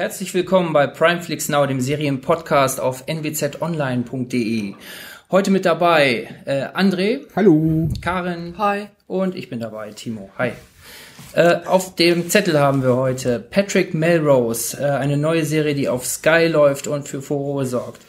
Herzlich willkommen bei Primeflix Now, dem Serienpodcast auf nwzonline.de. Heute mit dabei äh, André. Hallo. Karin. Hi. Und ich bin dabei, Timo. Hi. Äh, auf dem Zettel haben wir heute Patrick Melrose, äh, eine neue Serie, die auf Sky läuft und für Furore sorgt.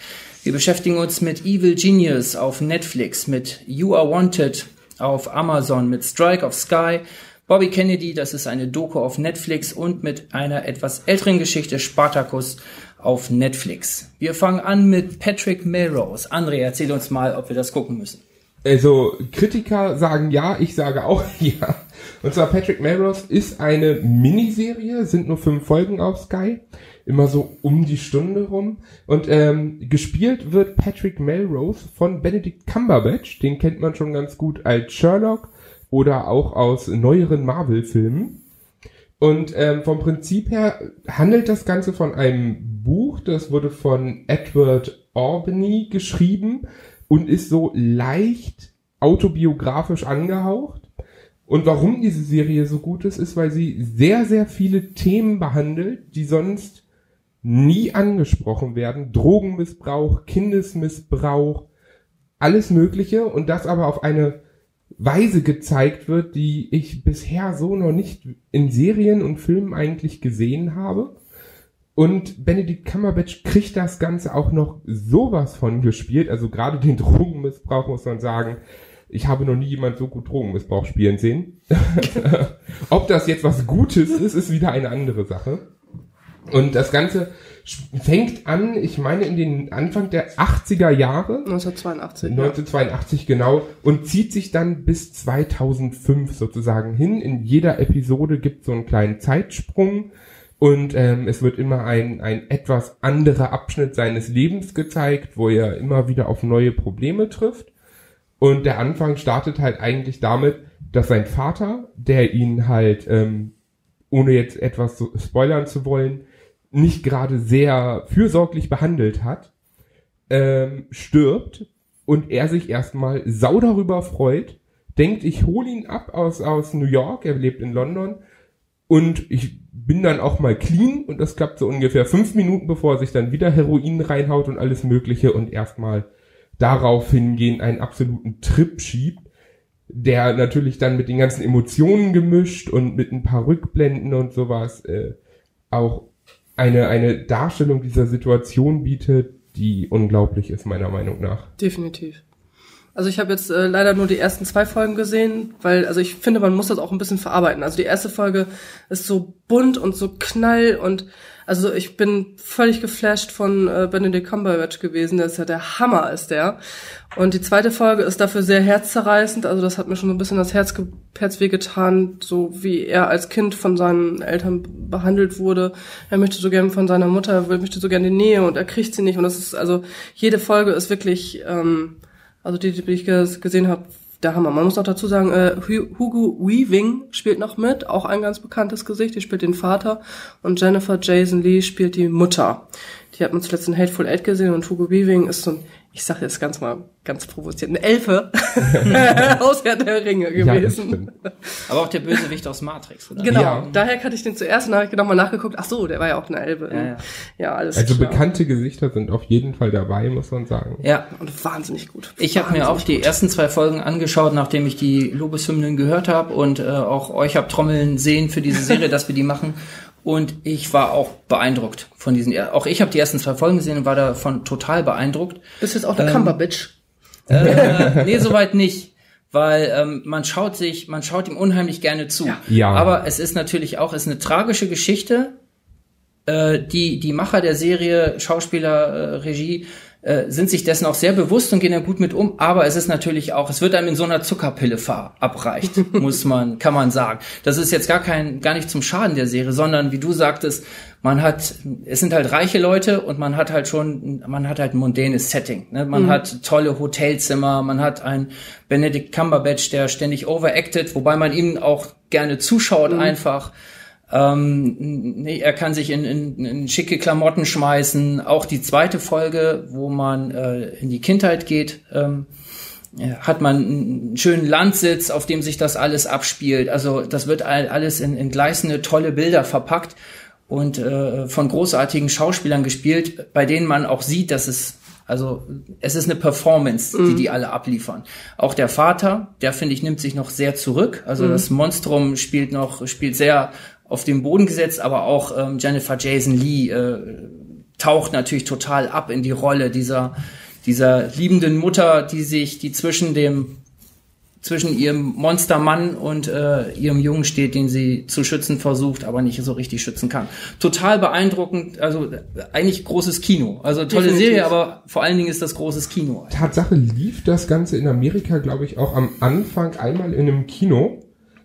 Wir beschäftigen uns mit Evil Genius auf Netflix, mit You Are Wanted auf Amazon, mit Strike auf Sky, Bobby Kennedy, das ist eine Doku auf Netflix und mit einer etwas älteren Geschichte Spartacus auf Netflix. Wir fangen an mit Patrick Melrose. André, erzähl uns mal, ob wir das gucken müssen. Also Kritiker sagen ja, ich sage auch ja. Und zwar Patrick Melrose ist eine Miniserie, sind nur fünf Folgen auf Sky, immer so um die Stunde rum. Und ähm, gespielt wird Patrick Melrose von Benedict Cumberbatch, den kennt man schon ganz gut als Sherlock oder auch aus neueren Marvel-Filmen. Und ähm, vom Prinzip her handelt das Ganze von einem Buch, das wurde von Edward Albany geschrieben und ist so leicht autobiografisch angehaucht. Und warum diese Serie so gut ist, ist, weil sie sehr, sehr viele Themen behandelt, die sonst nie angesprochen werden. Drogenmissbrauch, Kindesmissbrauch, alles Mögliche und das aber auf eine Weise gezeigt wird, die ich bisher so noch nicht in Serien und Filmen eigentlich gesehen habe. Und Benedict Cumberbatch kriegt das Ganze auch noch sowas von gespielt. Also gerade den Drogenmissbrauch muss man sagen. Ich habe noch nie jemand so gut Drogenmissbrauch spielen sehen. Ob das jetzt was Gutes ist, ist wieder eine andere Sache. Und das Ganze fängt an, ich meine, in den Anfang der 80er Jahre. 1982. 1982, ja. genau. Und zieht sich dann bis 2005 sozusagen hin. In jeder Episode gibt so einen kleinen Zeitsprung. Und ähm, es wird immer ein, ein etwas anderer Abschnitt seines Lebens gezeigt, wo er immer wieder auf neue Probleme trifft. Und der Anfang startet halt eigentlich damit, dass sein Vater, der ihn halt, ähm, ohne jetzt etwas spoilern zu wollen, nicht gerade sehr fürsorglich behandelt hat, ähm, stirbt und er sich erstmal sau darüber freut, denkt, ich hole ihn ab aus, aus New York, er lebt in London und ich bin dann auch mal clean und das klappt so ungefähr fünf Minuten, bevor er sich dann wieder Heroin reinhaut und alles mögliche und erstmal darauf hingehen einen absoluten Trip schiebt, der natürlich dann mit den ganzen Emotionen gemischt und mit ein paar Rückblenden und sowas äh, auch eine, eine Darstellung dieser Situation bietet, die unglaublich ist, meiner Meinung nach. Definitiv. Also ich habe jetzt äh, leider nur die ersten zwei Folgen gesehen, weil also ich finde, man muss das auch ein bisschen verarbeiten. Also die erste Folge ist so bunt und so knall und also ich bin völlig geflasht von äh, Benedict Cumberbatch gewesen. Der ist ja der Hammer, ist der. Und die zweite Folge ist dafür sehr herzzerreißend. Also das hat mir schon so ein bisschen das Herz, Herz wehgetan, so wie er als Kind von seinen Eltern behandelt wurde. Er möchte so gern von seiner Mutter, er möchte so gern die Nähe und er kriegt sie nicht. Und das ist also jede Folge ist wirklich, ähm, also die, die ich gesehen habe, der Hammer. Man muss auch dazu sagen, äh, Hugo Weaving spielt noch mit, auch ein ganz bekanntes Gesicht. Die spielt den Vater und Jennifer Jason Lee spielt die Mutter. Die hat man zuletzt in Hateful Eight gesehen und Hugo Weaving ist so ein ich sage jetzt ganz mal ganz provoziert, eine Elfe aus Herr der Ringe gewesen. Ja, Aber auch der Bösewicht aus Matrix, oder? Genau, ja. daher kannte ich den zuerst und habe ich nochmal nachgeguckt, ach so, der war ja auch eine Elfe. Ja, ja. ja alles Also klar. bekannte Gesichter sind auf jeden Fall dabei, muss man sagen. Ja. Und wahnsinnig gut. Ich habe mir auch die gut. ersten zwei Folgen angeschaut, nachdem ich die Lobeshymnen gehört habe und äh, auch euch hab trommeln sehen für diese Serie, dass wir die machen. Und ich war auch beeindruckt von diesen. Auch ich habe die ersten zwei Folgen gesehen und war davon total beeindruckt. Bist du jetzt auch der ähm, Cumberbitch? Äh, nee, soweit nicht. Weil ähm, man schaut sich, man schaut ihm unheimlich gerne zu. Ja. ja. Aber es ist natürlich auch, es ist eine tragische Geschichte. Äh, die, die Macher der Serie, Schauspieler, äh, Regie, äh, sind sich dessen auch sehr bewusst und gehen da gut mit um, aber es ist natürlich auch, es wird einem in so einer Zuckerpille verabreicht, muss man, kann man sagen. Das ist jetzt gar kein, gar nicht zum Schaden der Serie, sondern wie du sagtest, man hat, es sind halt reiche Leute und man hat halt schon, man hat halt ein mondänes Setting. Ne? Man mhm. hat tolle Hotelzimmer, man hat einen Benedict Cumberbatch, der ständig overacted, wobei man ihm auch gerne zuschaut mhm. einfach. Ähm, nee, er kann sich in, in, in schicke Klamotten schmeißen. Auch die zweite Folge, wo man äh, in die Kindheit geht, ähm, hat man einen schönen Landsitz, auf dem sich das alles abspielt. Also das wird alles in, in gleißende tolle Bilder verpackt. und äh, von großartigen Schauspielern gespielt, bei denen man auch sieht, dass es also es ist eine Performance, die mhm. die alle abliefern. Auch der Vater, der finde ich nimmt sich noch sehr zurück. Also mhm. das Monstrum spielt noch spielt sehr auf den Boden gesetzt, aber auch ähm, Jennifer Jason Lee äh, taucht natürlich total ab in die Rolle dieser dieser liebenden Mutter, die sich die zwischen dem zwischen ihrem Monstermann und äh, ihrem Jungen steht, den sie zu schützen versucht, aber nicht so richtig schützen kann. Total beeindruckend, also eigentlich großes Kino. Also tolle Definitiv. Serie, aber vor allen Dingen ist das großes Kino. Tatsache lief das Ganze in Amerika, glaube ich, auch am Anfang einmal in einem Kino,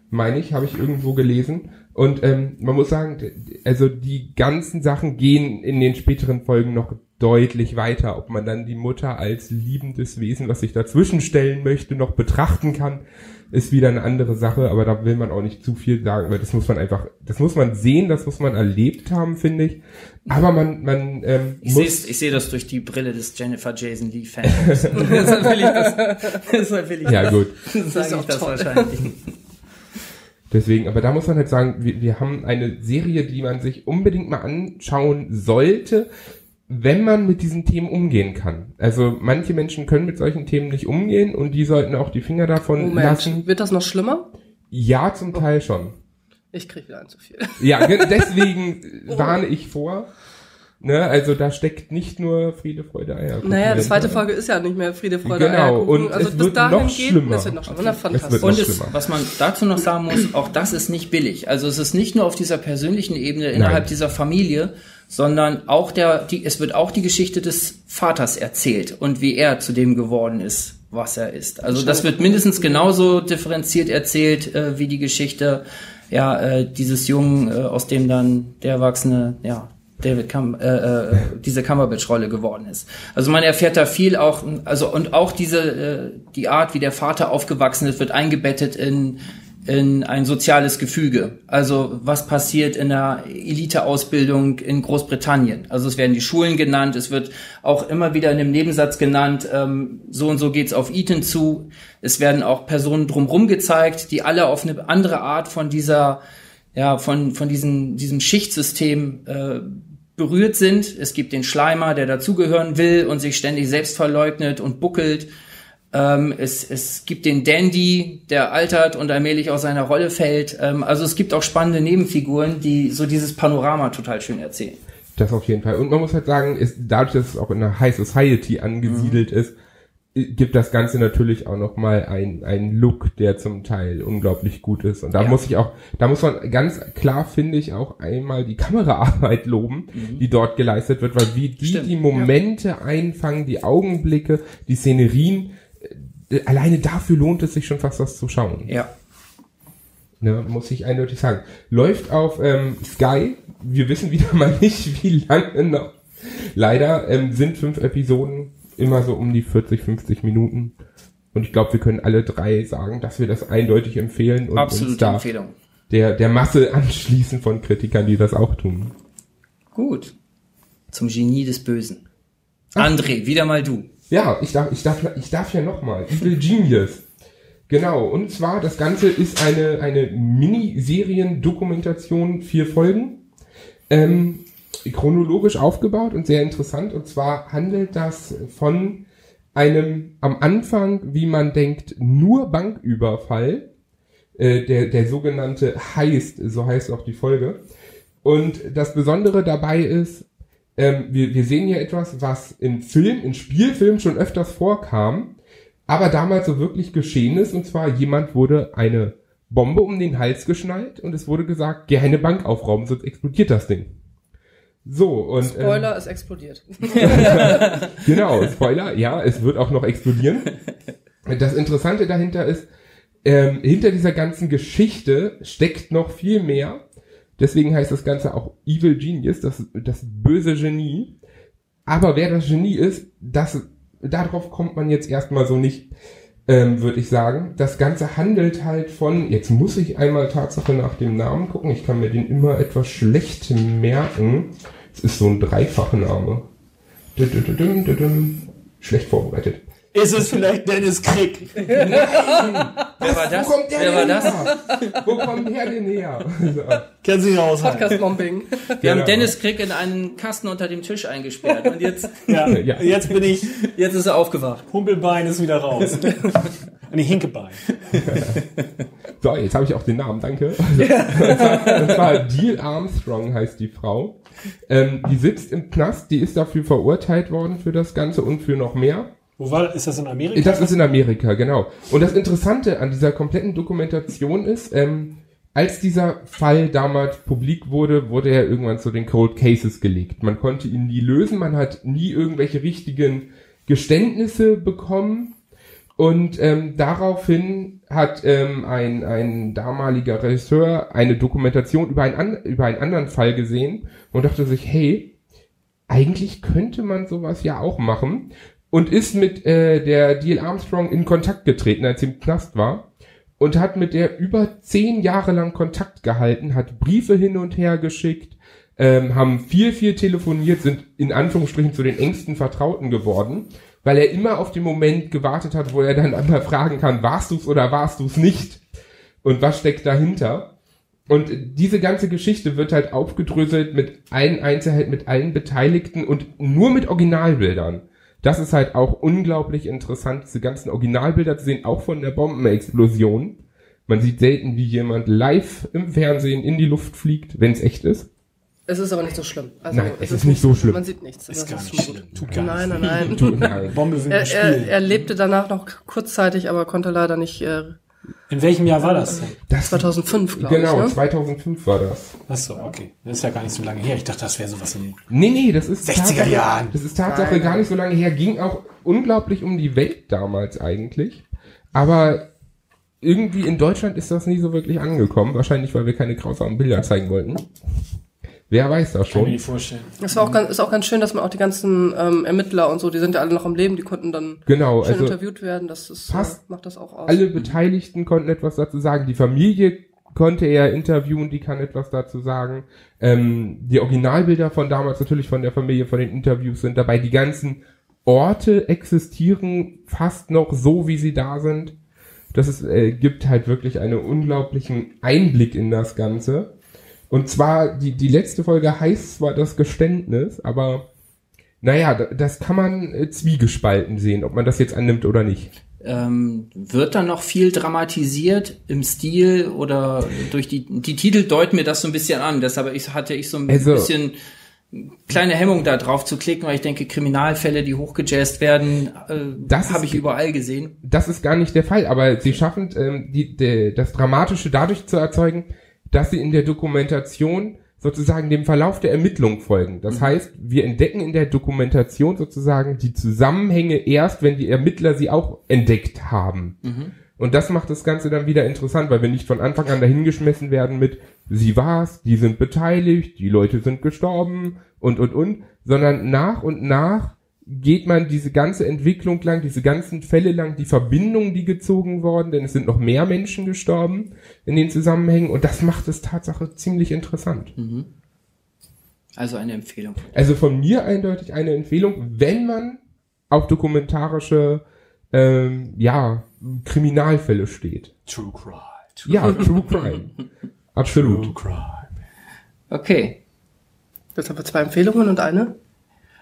meine ich, habe ich irgendwo gelesen. Und ähm, man muss sagen, also die ganzen Sachen gehen in den späteren Folgen noch deutlich weiter. Ob man dann die Mutter als liebendes Wesen, was sich dazwischen stellen möchte, noch betrachten kann, ist wieder eine andere Sache, aber da will man auch nicht zu viel sagen, weil das muss man einfach, das muss man sehen, das muss man erlebt haben, finde ich. Aber man, man ähm, ich muss... Ich sehe das durch die Brille des Jennifer Jason Lee Fans. deshalb will ich das, deshalb will ich ja, das, gut. sage ich das wahrscheinlich. Deswegen, aber da muss man halt sagen, wir, wir haben eine Serie, die man sich unbedingt mal anschauen sollte, wenn man mit diesen Themen umgehen kann. Also manche Menschen können mit solchen Themen nicht umgehen und die sollten auch die Finger davon Moment, lassen. Wird das noch schlimmer? Ja, zum Teil schon. Ich krieg wieder ein zu viel. Ja, deswegen warne ich vor. Ne, also da steckt nicht nur Friede, Freude, Eierkuchen. Naja, die zweite Folge ist ja nicht mehr Friede, Freude, genau, Eierkuchen. Und also es wird noch schlimmer. Es wird noch schlimmer. Okay. Es wird und es, was man dazu noch sagen muss, auch das ist nicht billig. Also es ist nicht nur auf dieser persönlichen Ebene innerhalb Nein. dieser Familie, sondern auch der, die, es wird auch die Geschichte des Vaters erzählt und wie er zu dem geworden ist, was er ist. Also das wird mindestens genauso differenziert erzählt äh, wie die Geschichte ja äh, dieses Jungen, äh, aus dem dann der Erwachsene ja David Cam äh, äh, diese Cumberbatch-Rolle geworden ist. Also man erfährt da viel auch, also und auch diese äh, die Art, wie der Vater aufgewachsen ist, wird eingebettet in in ein soziales Gefüge. Also was passiert in der Eliteausbildung in Großbritannien? Also es werden die Schulen genannt, es wird auch immer wieder in dem Nebensatz genannt, ähm, so und so geht's auf Eton zu. Es werden auch Personen drumherum gezeigt, die alle auf eine andere Art von dieser, ja, von, von diesem, diesem Schichtsystem äh, berührt sind. Es gibt den Schleimer, der dazugehören will und sich ständig selbst verleugnet und buckelt. Ähm, es, es gibt den Dandy, der altert und allmählich aus seiner Rolle fällt. Ähm, also es gibt auch spannende Nebenfiguren, die so dieses Panorama total schön erzählen. Das auf jeden Fall. Und man muss halt sagen, ist, dadurch, dass es auch in der High Society angesiedelt mhm. ist, gibt das Ganze natürlich auch noch mal ein ein Look, der zum Teil unglaublich gut ist. Und da ja. muss ich auch, da muss man ganz klar, finde ich, auch einmal die Kameraarbeit loben, mhm. die dort geleistet wird, weil wie die Stimmt. die Momente ja. einfangen, die Augenblicke, die Szenerien, äh, alleine dafür lohnt es sich schon fast was zu schauen. Ja. Ne, muss ich eindeutig sagen. Läuft auf ähm, Sky. Wir wissen wieder mal nicht, wie lange noch. Leider ähm, sind fünf Episoden immer so um die 40, 50 Minuten. Und ich glaube, wir können alle drei sagen, dass wir das eindeutig empfehlen und Absolute uns da Empfehlung. Der, der Masse anschließen von Kritikern, die das auch tun. Gut. Zum Genie des Bösen. André, wieder mal du. Ja, ich darf, ich darf, ich darf ja nochmal. Evil Genius. Genau, und zwar, das Ganze ist eine, eine Miniserien-Dokumentation, vier Folgen, ähm, chronologisch aufgebaut und sehr interessant. Und zwar handelt das von einem am Anfang, wie man denkt, nur Banküberfall, äh, der, der sogenannte Heist, so heißt auch die Folge. Und das Besondere dabei ist, ähm, wir, wir sehen hier etwas, was in Film, in Spielfilmen schon öfters vorkam, aber damals so wirklich geschehen ist, und zwar jemand wurde eine Bombe um den Hals geschnallt und es wurde gesagt, geh eine Bank aufrauben, sonst explodiert das Ding. So, und. Spoiler, ähm, es explodiert. genau, Spoiler, ja, es wird auch noch explodieren. Das Interessante dahinter ist, ähm, hinter dieser ganzen Geschichte steckt noch viel mehr. Deswegen heißt das Ganze auch Evil Genius, das, das böse Genie. Aber wer das Genie ist, das, darauf kommt man jetzt erstmal so nicht, ähm, würde ich sagen. Das Ganze handelt halt von, jetzt muss ich einmal Tatsache nach dem Namen gucken, ich kann mir den immer etwas schlecht merken. Es ist so ein Dreifachname. Schlecht vorbereitet. Ist es vielleicht Dennis Krieg? Nein! Wer war das? Wo kommt der Wer war denn das? her? Wo kommt der denn her? So. Kennen Sie raus. Podcast-Mobbing. Wir Genau. haben Dennis Krieg in einen Kasten unter dem Tisch eingesperrt und jetzt, Ja, Ja. jetzt bin ich, jetzt ist er aufgewacht. Humpelbein ist wieder raus. Nee, Hinkebein. So, jetzt habe ich auch den Namen, danke. Also, und, zwar, und zwar Deal Armstrong heißt die Frau. Ähm, die sitzt im Knast, die ist dafür verurteilt worden für das Ganze und für noch mehr. Wo war, ist das in Amerika? Das ist in Amerika, genau. Und das Interessante an dieser kompletten Dokumentation ist, ähm, als dieser Fall damals publik wurde, wurde er irgendwann zu den Cold Cases gelegt. Man konnte ihn nie lösen, man hat nie irgendwelche richtigen Geständnisse bekommen. Und ähm, daraufhin hat ähm, ein, ein damaliger Regisseur eine Dokumentation über, ein an, über einen anderen Fall gesehen und dachte sich, hey, eigentlich könnte man sowas ja auch machen und ist mit äh, der Deal Armstrong in Kontakt getreten, als sie im Knast war und hat mit der über zehn Jahre lang Kontakt gehalten, hat Briefe hin und her geschickt, ähm, haben viel, viel telefoniert, sind in Anführungsstrichen zu den engsten Vertrauten geworden, weil er immer auf den Moment gewartet hat, wo er dann einmal fragen kann, warst du's oder warst du's nicht? Und was steckt dahinter? Und diese ganze Geschichte wird halt aufgedröselt mit allen Einzelheiten, mit allen Beteiligten und nur mit Originalbildern. Das ist halt auch unglaublich interessant, diese ganzen Originalbilder zu sehen, auch von der Bombenexplosion. Man sieht selten, wie jemand live im Fernsehen in die Luft fliegt, wenn es echt ist. Es ist aber nicht so schlimm. Also, Nein, es ist nicht so schlimm. Man sieht nichts. Ist Das gar nicht gut. schlimm. Tut gar Nein, nein, nein. Nein. Bombe will Er, er, er lebte danach noch kurzzeitig, aber konnte leider nicht. Äh, In welchem Jahr war das denn? Das, 2005, glaube genau, ich. Ne? 2005 war das. Achso, okay. Das ist ja gar nicht so lange her. Ich dachte, das wäre sowas in Nee, nee, das ist 60er Tatsache- Jahren. Das ist Tatsache Nein, gar nicht so lange her. Ging auch unglaublich um die Welt damals eigentlich. Aber irgendwie in Deutschland ist das nie so wirklich angekommen. Wahrscheinlich, weil wir keine grausamen Bilder zeigen wollten. Wer weiß das Kann mir schon. nicht vorstellen. Es war auch ganz, ist auch ganz schön, dass man auch die ganzen ähm, Ermittler und so, die sind ja alle noch am Leben, die konnten dann Genau, schön also interviewt werden. Das ist, fast äh, macht das auch aus. alle Beteiligten konnten etwas dazu sagen. Die Familie konnte er interviewen, die kann etwas dazu sagen. Ähm, die Originalbilder von damals natürlich von der Familie, von den Interviews sind dabei. Die ganzen Orte existieren fast noch so, wie sie da sind. Das ist, äh, gibt halt wirklich einen unglaublichen Einblick in das Ganze. Und zwar, die, die letzte Folge heißt zwar das Geständnis, aber naja, da- das kann man äh, zwiegespalten sehen, ob man das jetzt annimmt oder nicht. Ähm, wird da noch viel dramatisiert im Stil oder durch die, die Titel deuten mir das so ein bisschen an. Deshalb ich, hatte ich so ein Also- bisschen kleine Hemmung da drauf zu klicken, weil ich denke, Kriminalfälle, die hochgejazzt werden, äh, Das habe ich überall gesehen. das ist gar nicht der Fall, aber sie schaffen ähm, die, die, das Dramatische dadurch zu erzeugen, dass sie in der Dokumentation sozusagen dem Verlauf der Ermittlung folgen. Das heißt, wir entdecken in der Dokumentation sozusagen die Zusammenhänge erst, wenn die Ermittler sie auch entdeckt haben. Und das macht das Ganze dann wieder interessant, weil wir nicht von Anfang an dahingeschmissen werden mit, sie war's, die sind beteiligt, die Leute sind gestorben und, und, und, sondern nach und nach geht man diese ganze Entwicklung lang, diese ganzen Fälle lang, die Verbindungen, die gezogen worden, denn es sind noch mehr Menschen gestorben in den Zusammenhängen und das macht es Tatsache ziemlich interessant. Also eine Empfehlung. Also von mir eindeutig eine Empfehlung, wenn man auf dokumentarische, ähm, ja, Kriminalfälle steht. True Crime. Ja, True Crime. Absolut. True Crime. Okay. Jetzt haben wir zwei Empfehlungen und eine.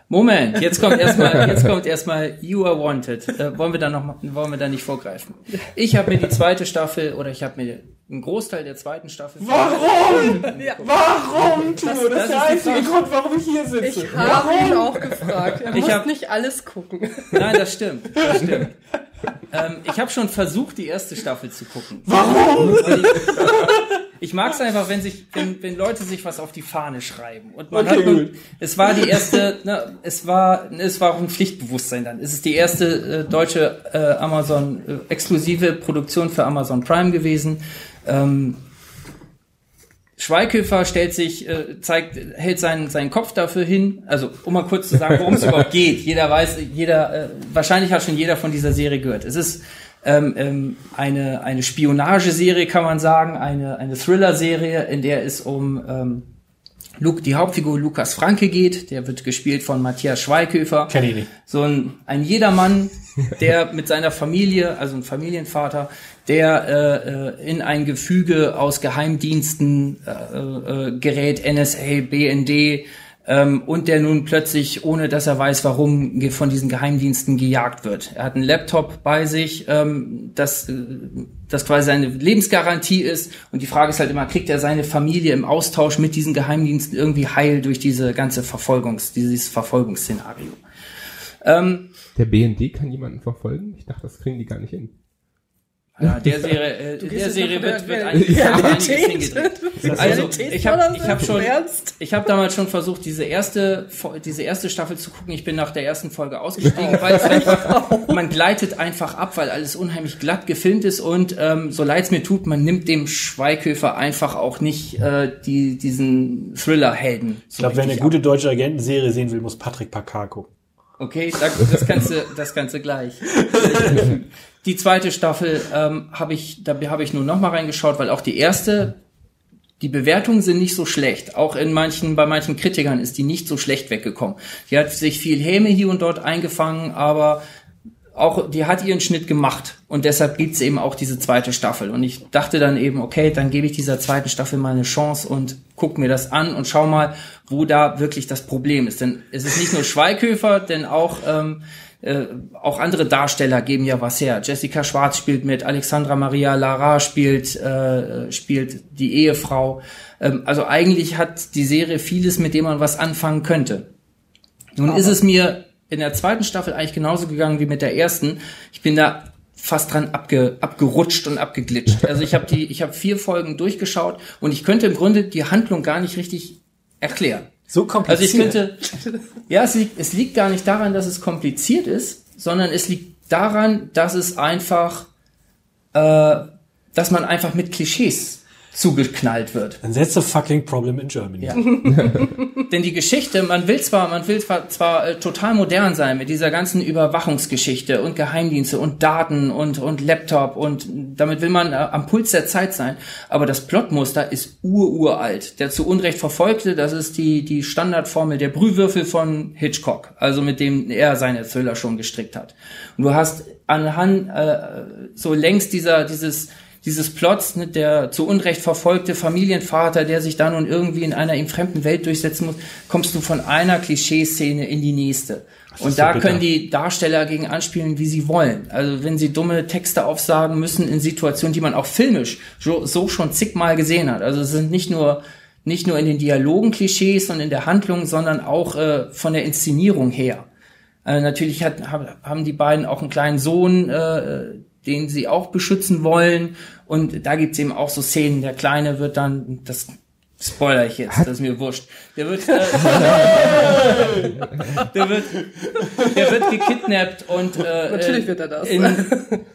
Moment, jetzt kommt erstmal, jetzt kommt erstmal You Are Wanted. Äh, wollen wir da noch, mal- wollen wir da nicht vorgreifen? Ich habe mir die zweite Staffel oder ich habe mir einen Großteil der zweiten Staffel. Warum? Warum, Timo? Das, das ist der ist die einzige. Grund, warum ich hier sitze. Ich habe ihn auch gefragt. Er Ich muss hab- nicht alles gucken. Nein, das stimmt, das stimmt. Ähm, ich habe schon versucht, die erste Staffel zu gucken. Warum? Ich mag es einfach, wenn sich, wenn, wenn Leute sich was auf die Fahne schreiben. Und man Okay, hat gut. es war die erste, ne, es war, es war auch ein Pflichtbewusstsein dann. Es ist die erste äh, deutsche äh, Amazon äh, exklusive Produktion für Amazon Prime gewesen. Ähm, Schweighöfer stellt sich, äh, zeigt, hält seinen, seinen Kopf dafür hin. Also, um mal kurz zu sagen, worum es überhaupt geht. Jeder weiß, jeder, äh, wahrscheinlich hat schon jeder von dieser Serie gehört. Es ist ähm, ähm, eine, eine Spionageserie, kann man sagen, eine, eine Thriller-Serie, in der es um ähm, Luke, die Hauptfigur Lukas Franke geht. Der wird gespielt von Matthias Schweighöfer. Kenn ich nicht. So ein, ein Jedermann, der mit seiner Familie, also ein Familienvater, der äh, äh, in ein Gefüge aus Geheimdiensten äh, äh, gerät, NSA, BND, ähm, und der nun plötzlich, ohne dass er weiß, warum, von diesen Geheimdiensten gejagt wird. Er hat einen Laptop bei sich, ähm, das, äh, das quasi seine Lebensgarantie ist. Und die Frage ist halt immer, kriegt er seine Familie im Austausch mit diesen Geheimdiensten irgendwie heil durch diese ganze Verfolgungs, dieses Verfolgungsszenario? Ähm, Der BND kann jemanden verfolgen? Ich dachte, das kriegen die gar nicht hin. Ja, der Serie, äh, der Serie wird, wird der einiges, hingedreht. Also ich habe ich hab schon, Ernst? ich habe damals schon versucht, diese erste, diese erste Staffel zu gucken. Ich bin nach der ersten Folge ausgestiegen, weil es einfach, man gleitet einfach ab, weil alles unheimlich glatt gefilmt ist und ähm, so leid es mir tut, man nimmt dem Schweighöfer einfach auch nicht äh, die, diesen Thriller-Helden. Ich glaube, wer eine gute deutsche Agentenserie sehen will, muss Patrick Packard gucken. Okay, da- das Ganze, das Ganze gleich. Die zweite Staffel ähm, habe ich, da habe ich nur noch mal reingeschaut, weil auch die erste, die Bewertungen sind nicht so schlecht. Auch in manchen, bei manchen Kritikern ist die nicht so schlecht weggekommen. Die hat sich viel Häme hier und dort eingefangen, aber auch, die hat ihren Schnitt gemacht. Und deshalb gibt's eben auch diese zweite Staffel. Und ich dachte dann eben, okay, dann gebe ich dieser zweiten Staffel mal eine Chance und guck mir das an und schau mal, wo da wirklich das Problem ist. Denn es ist nicht nur Schweighöfer, denn auch, ähm, äh, auch andere Darsteller geben ja was her. Jessica Schwarz spielt mit, Alexandra Maria Lara spielt, äh, spielt die Ehefrau. Ähm, also eigentlich hat die Serie vieles, mit dem man was anfangen könnte. Nun ist es mir in der zweiten Staffel eigentlich genauso gegangen wie mit der ersten. Ich bin da fast dran abge, abgerutscht und abgeglitscht. Also ich habe die, ich habe vier Folgen durchgeschaut und ich könnte im Grunde die Handlung gar nicht richtig erklären. So Also kompliziert. ich könnte, ja, es liegt, es liegt gar nicht daran, dass es kompliziert ist, sondern es liegt daran, dass es einfach, äh, dass man einfach mit Klischees zugeknallt wird. Then that's a fucking problem in Germany. Ja. Denn die Geschichte, man will zwar, man will zwar, zwar äh, total modern sein mit dieser ganzen Überwachungsgeschichte und Geheimdienste und Daten und, und Laptop und damit will man äh, am Puls der Zeit sein. Aber das Plotmuster ist ururalt. Der zu Unrecht verfolgte, das ist die, die Standardformel der Brühwürfel von Hitchcock, also mit dem er seine Thriller schon gestrickt hat. Und du hast anhand, äh, so längs dieser, dieses, dieses Plots, ne, der zu Unrecht verfolgte Familienvater, der sich da nun irgendwie in einer ihm fremden Welt durchsetzen muss, kommst du von einer Klischeeszene in die nächste. Und so da bitter. können die Darsteller gegen anspielen, wie sie wollen. Also wenn sie dumme Texte aufsagen müssen in Situationen, die man auch filmisch so, so schon zigmal gesehen hat. Also es sind nicht nur nicht nur in den Dialogen Klischees und in der Handlung, sondern auch äh, von der Inszenierung her. Äh, natürlich hat, hab, haben die beiden auch einen kleinen Sohn, äh, den sie auch beschützen wollen. Und da gibt's eben auch so Szenen. Der Kleine wird dann, das spoiler ich jetzt, das ist mir wurscht. Der wird, äh, der wird, der wird gekidnappt und äh, Natürlich äh, wird er das. In,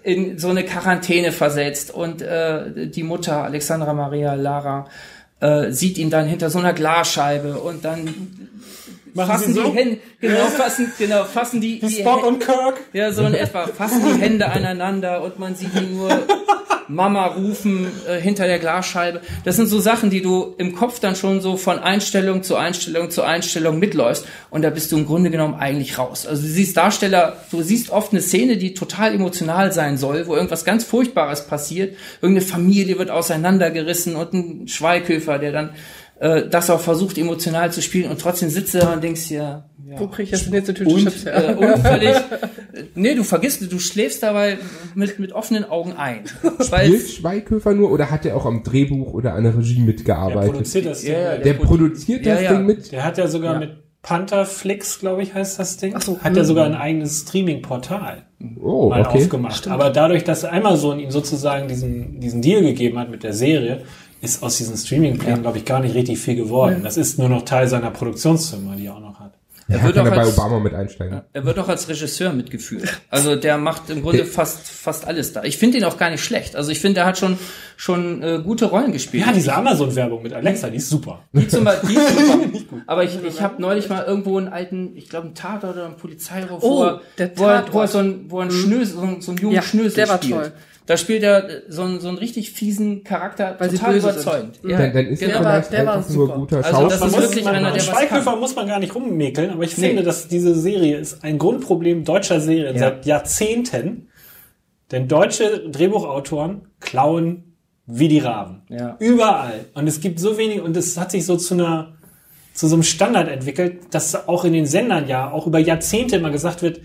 in so eine Quarantäne versetzt. Und äh, die Mutter, Alexandra Maria Lara, äh, sieht ihn dann hinter so einer Glasscheibe und dann Machen fassen Sie so? die Hände, genau, fassen, genau, fassen die, die Spock und Kirk. ja, so in etwa, fassen die Hände aneinander und man sieht ihn nur Mama rufen äh, hinter der Glasscheibe. Das sind so Sachen, die du im Kopf dann schon so von Einstellung zu Einstellung zu Einstellung mitläufst und da bist du im Grunde genommen eigentlich raus. Also du siehst Darsteller, du siehst oft eine Szene, die total emotional sein soll, wo irgendwas ganz Furchtbares passiert, irgendeine Familie wird auseinandergerissen und ein Schweighöfer, der dann äh, das auch versucht emotional zu spielen und trotzdem sitzt du da und denkst dir, ja, Wo krieg ich jetzt denn jetzt eine Tüte und, Chips her? äh, und völlig, nee, du vergisst, du schläfst dabei mit, mit offenen Augen ein. Spielt Schweighöfer nur oder hat er auch am Drehbuch oder an der Regie Der mitgearbeitet? produziert das Ding. Ja, ja, Der Der produziert das. Ding mit? Der hat ja sogar Ja. mit Pantherflix, glaube ich, heißt das Ding. Ach so. Hat ja sogar ein eigenes Streaming-Portal Oh, mal okay. aufgemacht. Aber dadurch, dass Amazon ihm sozusagen diesen, diesen Deal gegeben hat mit der Serie, ist aus diesen Streaming-Plänen, glaube ich, gar nicht richtig viel geworden. Das ist nur noch Teil seiner Produktionsfirma, die er auch noch hat. Er wird kann auch ja bei als- Obama mit einsteigen. er wird auch als Regisseur mitgeführt. Also der macht im Grunde fast, fast alles da. Ich finde ihn auch gar nicht schlecht. Also ich finde, er hat schon, schon äh, gute Rollen gespielt. Ja, diese Amazon-Werbung mit Alexa, die ist super. Die zum Beispiel, die ist super. Aber ich, ich habe neulich mal irgendwo einen alten, ich glaube, einen Tatort oder einen Polizeiruf, Oh, wo er, der wo er, wo er so ein, wo er ein Schnösel, so ein, so ein jungen Ja, Schnösel der war spielt. toll. Da spielt er so einen, so einen richtig fiesen Charakter, Weil total überzeugend. sind. Ja, dann, dann ist genau. er vielleicht Der war- der einfach nur super. guter Also Schauspieler. das ist muss, wirklich man, einer, der was Schweighöfer kann. muss man gar nicht rummäkeln, aber ich Nee. finde, dass diese Serie ist ein Grundproblem deutscher Serien Ja. seit Jahrzehnten. Denn deutsche Drehbuchautoren klauen wie die Raben. Ja. Überall. Und es gibt so wenig, und es hat sich so zu einer, zu so einem Standard entwickelt, dass auch in den Sendern ja auch über Jahrzehnte immer gesagt wird,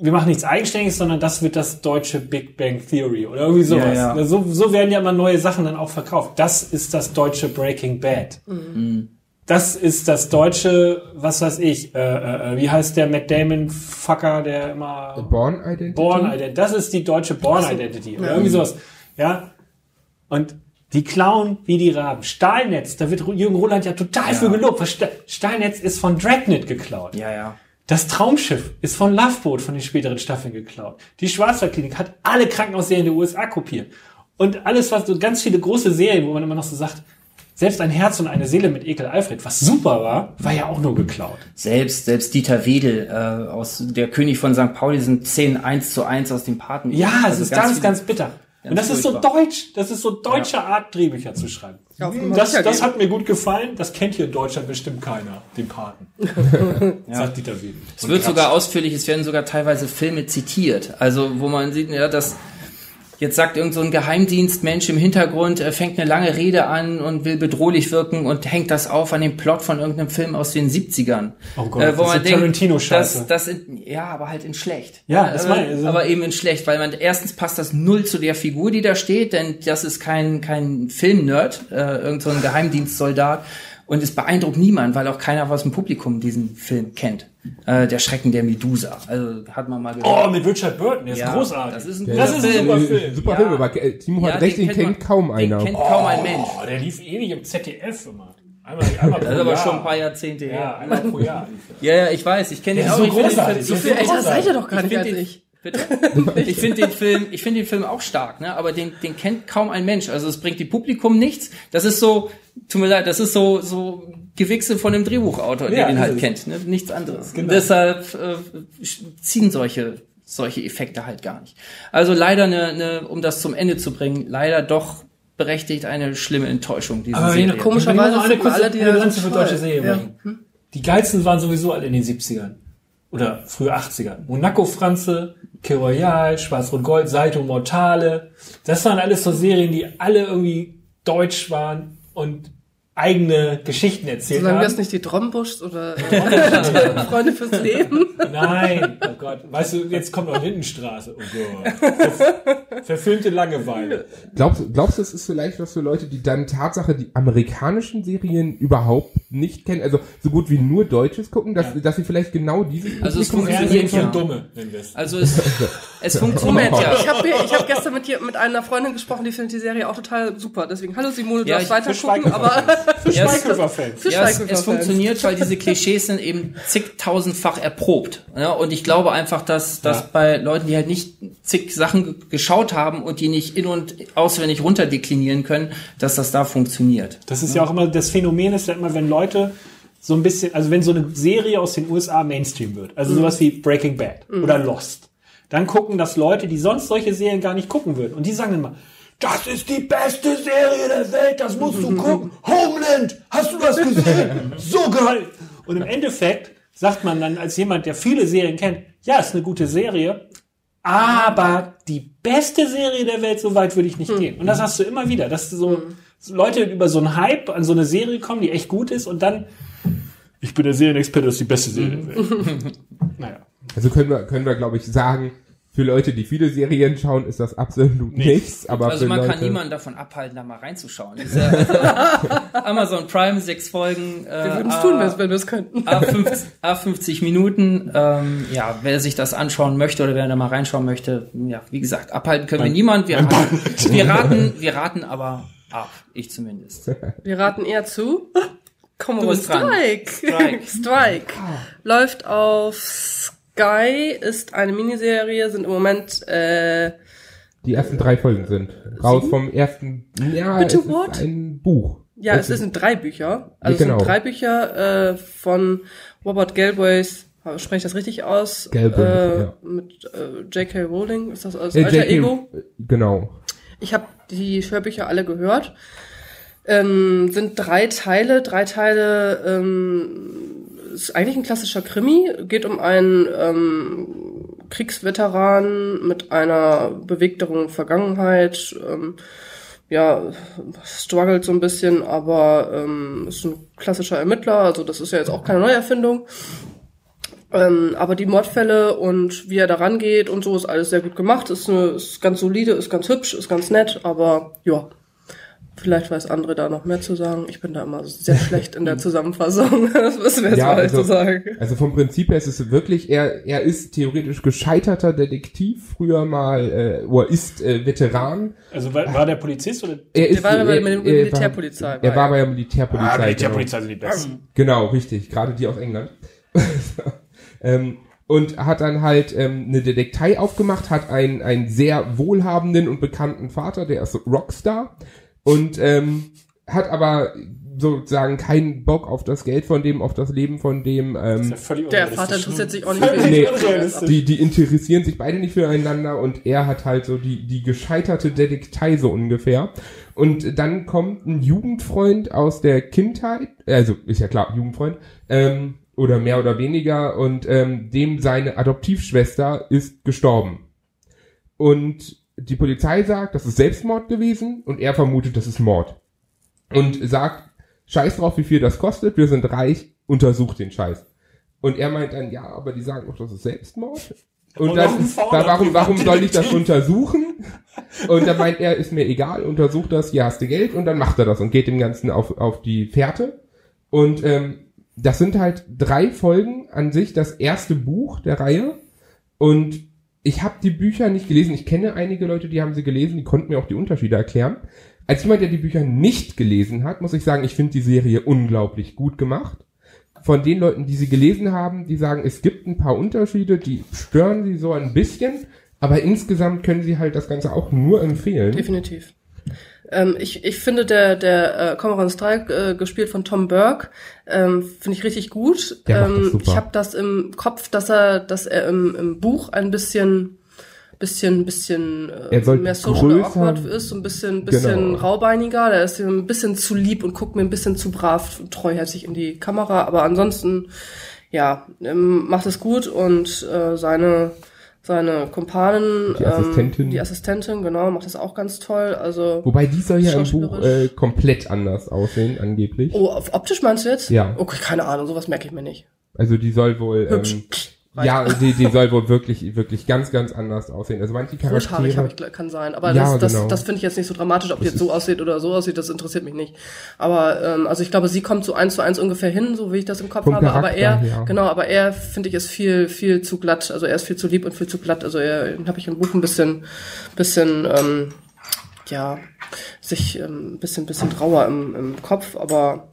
wir machen nichts Eigenständiges, sondern das wird das deutsche Big Bang Theory oder irgendwie sowas. Ja, ja. So, so werden ja immer neue Sachen dann auch verkauft. Das ist das deutsche Breaking Bad. Das ist das deutsche, was weiß ich, äh, äh, äh, wie heißt der Matt Damon Fucker, der immer Born Identity? Born Identity. Das ist die deutsche Born Identity oder irgendwie sowas. Ja. Und die klauen wie die Raben. Stahlnetz, da wird Jürgen Roland ja total für gelobt. Stahlnetz ist von Dragnet geklaut. Ja, ja. Das Traumschiff ist von Loveboat von den späteren Staffeln geklaut. Die Schwarzwaldklinik hat alle Krankenhausserien der USA kopiert. Und alles, was so ganz viele große Serien, wo man immer noch so sagt, selbst ein Herz und eine Seele mit Ekel Alfred, was super war, war ja auch nur geklaut. Selbst, selbst Dieter Wedel äh, aus Der König von St. Pauli sind 10 1 zu 1 aus dem Paten. Ja, es Also ist ganz, ganz bitter. Und das ist so deutsch. Das ist so deutsche Art, Drehbücher zu schreiben. Ja, Hm, Nummer das, das hat mir gut gefallen. Das kennt hier in Deutschland bestimmt keiner, den Paten. Sagt Dieter Wedel. Es wird sogar ausführlich, es werden sogar teilweise Filme zitiert. Also, wo man sieht, ja, dass jetzt sagt irgend so ein Geheimdienstmensch im Hintergrund, äh, fängt eine lange Rede an und will bedrohlich wirken und hängt das auf an dem Plot von irgendeinem Film aus den 70ern. Oh Gott, äh, wo das man ist Tarantino-Scheiße. das, das in, ja, aber halt in schlecht. Ja, das aber, meine also- aber eben in schlecht, weil man erstens passt das null zu der Figur, die da steht, denn das ist kein kein Film-Nerd, äh, irgend so ein Geheimdienstsoldat. Und es beeindruckt niemand, weil auch keiner aus dem Publikum diesen Film kennt. Äh, der Schrecken der Medusa. Also hat man mal gehört. Oh, mit Richard Burton, der ist Ja, großartig. das ist ein das ist ein Film. super Film. Super Ja. Film, aber äh, Timo hat Ja, recht, den, den kennt man- kaum einer. Den kennt kaum ein Mensch. Oh, der lief ewig im ZDF immer. Einmal, einmal Das ist aber schon ein paar Jahrzehnte Ja, her. einmal pro Jahr. lief Ja, ja, ich weiß. Ich kenne den ist auch. so ich den großartig. Film- So viel älter seid ihr doch gar Ich nicht als ich. Bitte? Ich finde den Film, ich finde den Film auch stark, ne? Aber den, den kennt kaum ein Mensch. Also es bringt dem Publikum nichts. Das ist so, tut mir leid, das ist so, so Gewichse von dem Drehbuchautor, der Ja, den ist halt es. kennt, ne? Nichts anderes. Genau. Deshalb äh, ziehen solche solche Effekte halt gar nicht. Also leider eine, eine, um das zum Ende zu bringen, leider doch berechtigt eine schlimme Enttäuschung. Diese Aber Serie. Komischerweise eine kurze alle die eine Lanze für deutsche Serien Ja. machen. Die geilsten waren sowieso alle in den 70ern. Oder frühe 80er. Monaco Franze, Key Royal, Schwarz-Rot-Gold, Saito Mortale. Das waren alles so Serien, die alle irgendwie deutsch waren und eigene Geschichten erzählt Solange haben. das nicht die Trombuschs oder äh, Freunde fürs Leben. Nein, oh Gott. Weißt du, jetzt kommt noch Lindenstraße. Oh Gott. Ver verfilmte Langeweile. Glaubst, glaubst du, es ist vielleicht was für Leute, die dann Tatsache die amerikanischen Serien überhaupt nicht kennen, also so gut wie nur Deutsches gucken, dass, dass sie vielleicht genau dieses Also es funktioniert ja. Dumme. Also es, es funktioniert ja. ich habe hab gestern mit, dir, mit einer Freundin gesprochen, die findet die Serie auch total super. Deswegen, hallo Simone, du Ja, darfst weiter gucken, aber Für Ja, es- Schweighöfer-Fans. für Ja, es, es funktioniert, weil diese Klischees sind eben zigtausendfach erprobt. Ja, und ich glaube einfach, dass, dass Ja. bei Leuten, die halt nicht zig Sachen ge- geschaut haben und die nicht in- und auswendig runterdeklinieren können, dass das da funktioniert. Das ist ja auch immer, das Phänomen ist ja immer, wenn Leute so ein bisschen, also wenn so eine Serie aus den USA Mainstream wird, also sowas wie Breaking Bad oder Lost, dann gucken das Leute, die sonst solche Serien gar nicht gucken würden. Und die sagen immer, das ist die beste Serie der Welt, das musst du gucken. Homeland, hast du das gesehen? So geil. Und im Endeffekt sagt man dann als jemand, der viele Serien kennt, ja, ist eine gute Serie, aber die beste Serie der Welt, so weit würde ich nicht gehen. Und das hast du immer wieder, dass so so Leute über so einen Hype an so eine Serie kommen, die echt gut ist und dann, ich bin der Serienexperte, das ist die beste Serie der Welt. naja. Also können wir, können wir, glaube ich, sagen, für Leute, die viele Serien schauen, ist das absolut nichts. Aber Also für man Leute, kann niemanden davon abhalten, da mal reinzuschauen. Ja, Amazon Prime, sechs Folgen. Äh, wir würden es tun, wenn wir es könnten. A50, A50 Minuten. Ähm, ja, wer sich das anschauen möchte oder wer da mal reinschauen möchte, ja, wie gesagt, abhalten können wir niemand. Wir raten, wir raten, wir raten aber ab. Ich zumindest. Wir raten eher zu. Dran. Strike. Strike. Strike. Läuft auf Sky, ist eine Miniserie, sind im Moment äh, die ersten drei Folgen sind. Raus vom ersten, ja, Bitte, es ist what? ein Buch. Ja, Das es sind drei Bücher. Also Ja, genau. es sind drei Bücher äh, von Robert Galbraith, spreche ich das richtig aus? Galbraith, äh, ja. Mit äh, J.K. Rowling, ist das als Äh, alter. Ego? Genau. Ich habe die Hörbücher alle gehört. Ähm, sind drei Teile. Drei Teile ähm, ist eigentlich ein klassischer Krimi. Geht um einen ähm, Kriegsveteran mit einer bewegteren Vergangenheit. Ähm, ja, struggelt so ein bisschen, aber ähm, ist ein klassischer Ermittler. Also das ist ja jetzt auch keine Neuerfindung. Ähm, aber die Mordfälle und wie er da rangeht und so ist alles sehr gut gemacht. Ist, eine, ist ganz solide, ist ganz hübsch, ist ganz nett, aber ja, vielleicht weiß André da noch mehr zu sagen. Ich bin da immer sehr schlecht in der Zusammenfassung. das müssen wir jetzt Ja, mal also- zu sagen. Also vom Prinzip her ist es wirklich, er, er ist theoretisch gescheiterter Detektiv, früher mal, äh, oder ist äh, Veteran. Also war, war der Polizist oder? Er ist, war bei er- der er Militärpolizei, War, er war bei der Militärpolizei. Ah, genau. Militärpolizei sind die besten. Genau, richtig. Gerade die aus England. ähm, und hat dann halt ähm, eine Detektei aufgemacht, hat einen, einen sehr wohlhabenden und bekannten Vater, der ist Rockstar. Und ähm, hat aber sozusagen keinen Bock auf das Geld von dem, auf das Leben von dem. Ähm, ja Der. Vater interessiert sich auch nicht für Nee. die, die interessieren sich beide nicht füreinander und er hat halt so die, die gescheiterte Detektei so ungefähr. Und dann kommt ein Jugendfreund aus der Kindheit, also ist ja klar, Jugendfreund, ähm, oder mehr oder weniger, und ähm, dem seine Adoptivschwester ist gestorben. Und die Polizei sagt, das ist Selbstmord gewesen und er vermutet, das ist Mord. Und sagt, scheiß drauf, wie viel das kostet, wir sind reich, untersucht den Scheiß. Und er meint dann, ja, aber die sagen doch, das ist Selbstmord. Und Und dann, da, warum, warum soll ich das untersuchen? Und dann meint er, ist mir egal, untersucht das, hier hast du Geld und dann macht er das und geht dem Ganzen auf, auf die Fährte. Und ähm, das sind halt drei Folgen an sich, das erste Buch der Reihe. Und ich habe die Bücher nicht gelesen. Ich kenne einige Leute, die haben sie gelesen, die konnten mir auch die Unterschiede erklären. Als jemand, der die Bücher nicht gelesen hat, muss ich sagen, ich finde die Serie unglaublich gut gemacht. Von den Leuten, die sie gelesen haben, die sagen, es gibt ein paar Unterschiede, die stören sie so ein bisschen, aber insgesamt können sie halt das Ganze auch nur empfehlen. Definitiv. Ähm, ich, ich finde, der, der äh, Cormoran Strike, äh, gespielt von Tom Burke, ähm, finde ich richtig gut. Ähm, ich habe das im Kopf, dass er, dass er im, im Buch ein bisschen bisschen bisschen äh, Er mehr social awkward ist, so ein bisschen bisschen Genau. raubeiniger, der ist ein bisschen zu lieb und guckt mir ein bisschen zu brav und treuherzig in die Kamera, aber ansonsten ja, ähm, macht es gut und äh, seine seine Kumpanen, Die Assistentin. ähm, die Assistentin, genau, macht das auch ganz toll. Also Wobei die soll ja im Buch äh, komplett anders aussehen, angeblich. Oh, auf- optisch meinst du jetzt? Ja. Okay, keine Ahnung, sowas merke ich mir nicht. Also die soll wohl, Hübsch. ähm, ja, die, die soll wohl wirklich, wirklich ganz, ganz anders aussehen. Also manche Rothaarig Charaktere, hab ich, kann sein. Aber Ja, das, das, genau. das finde ich jetzt nicht so dramatisch, ob die jetzt so aussieht oder so aussieht, das interessiert mich nicht. Aber ähm, also ich glaube, sie kommt so eins zu eins ungefähr hin, so wie ich das im Kopf Vom habe. Aber Charakter er, her. genau, aber er finde ich ist viel, viel zu glatt. Also er ist viel zu lieb und viel zu glatt. Also er habe ich im Buch ein bisschen, bisschen, ähm, ja, sich ähm, ein bisschen, bisschen rauer im, im Kopf, aber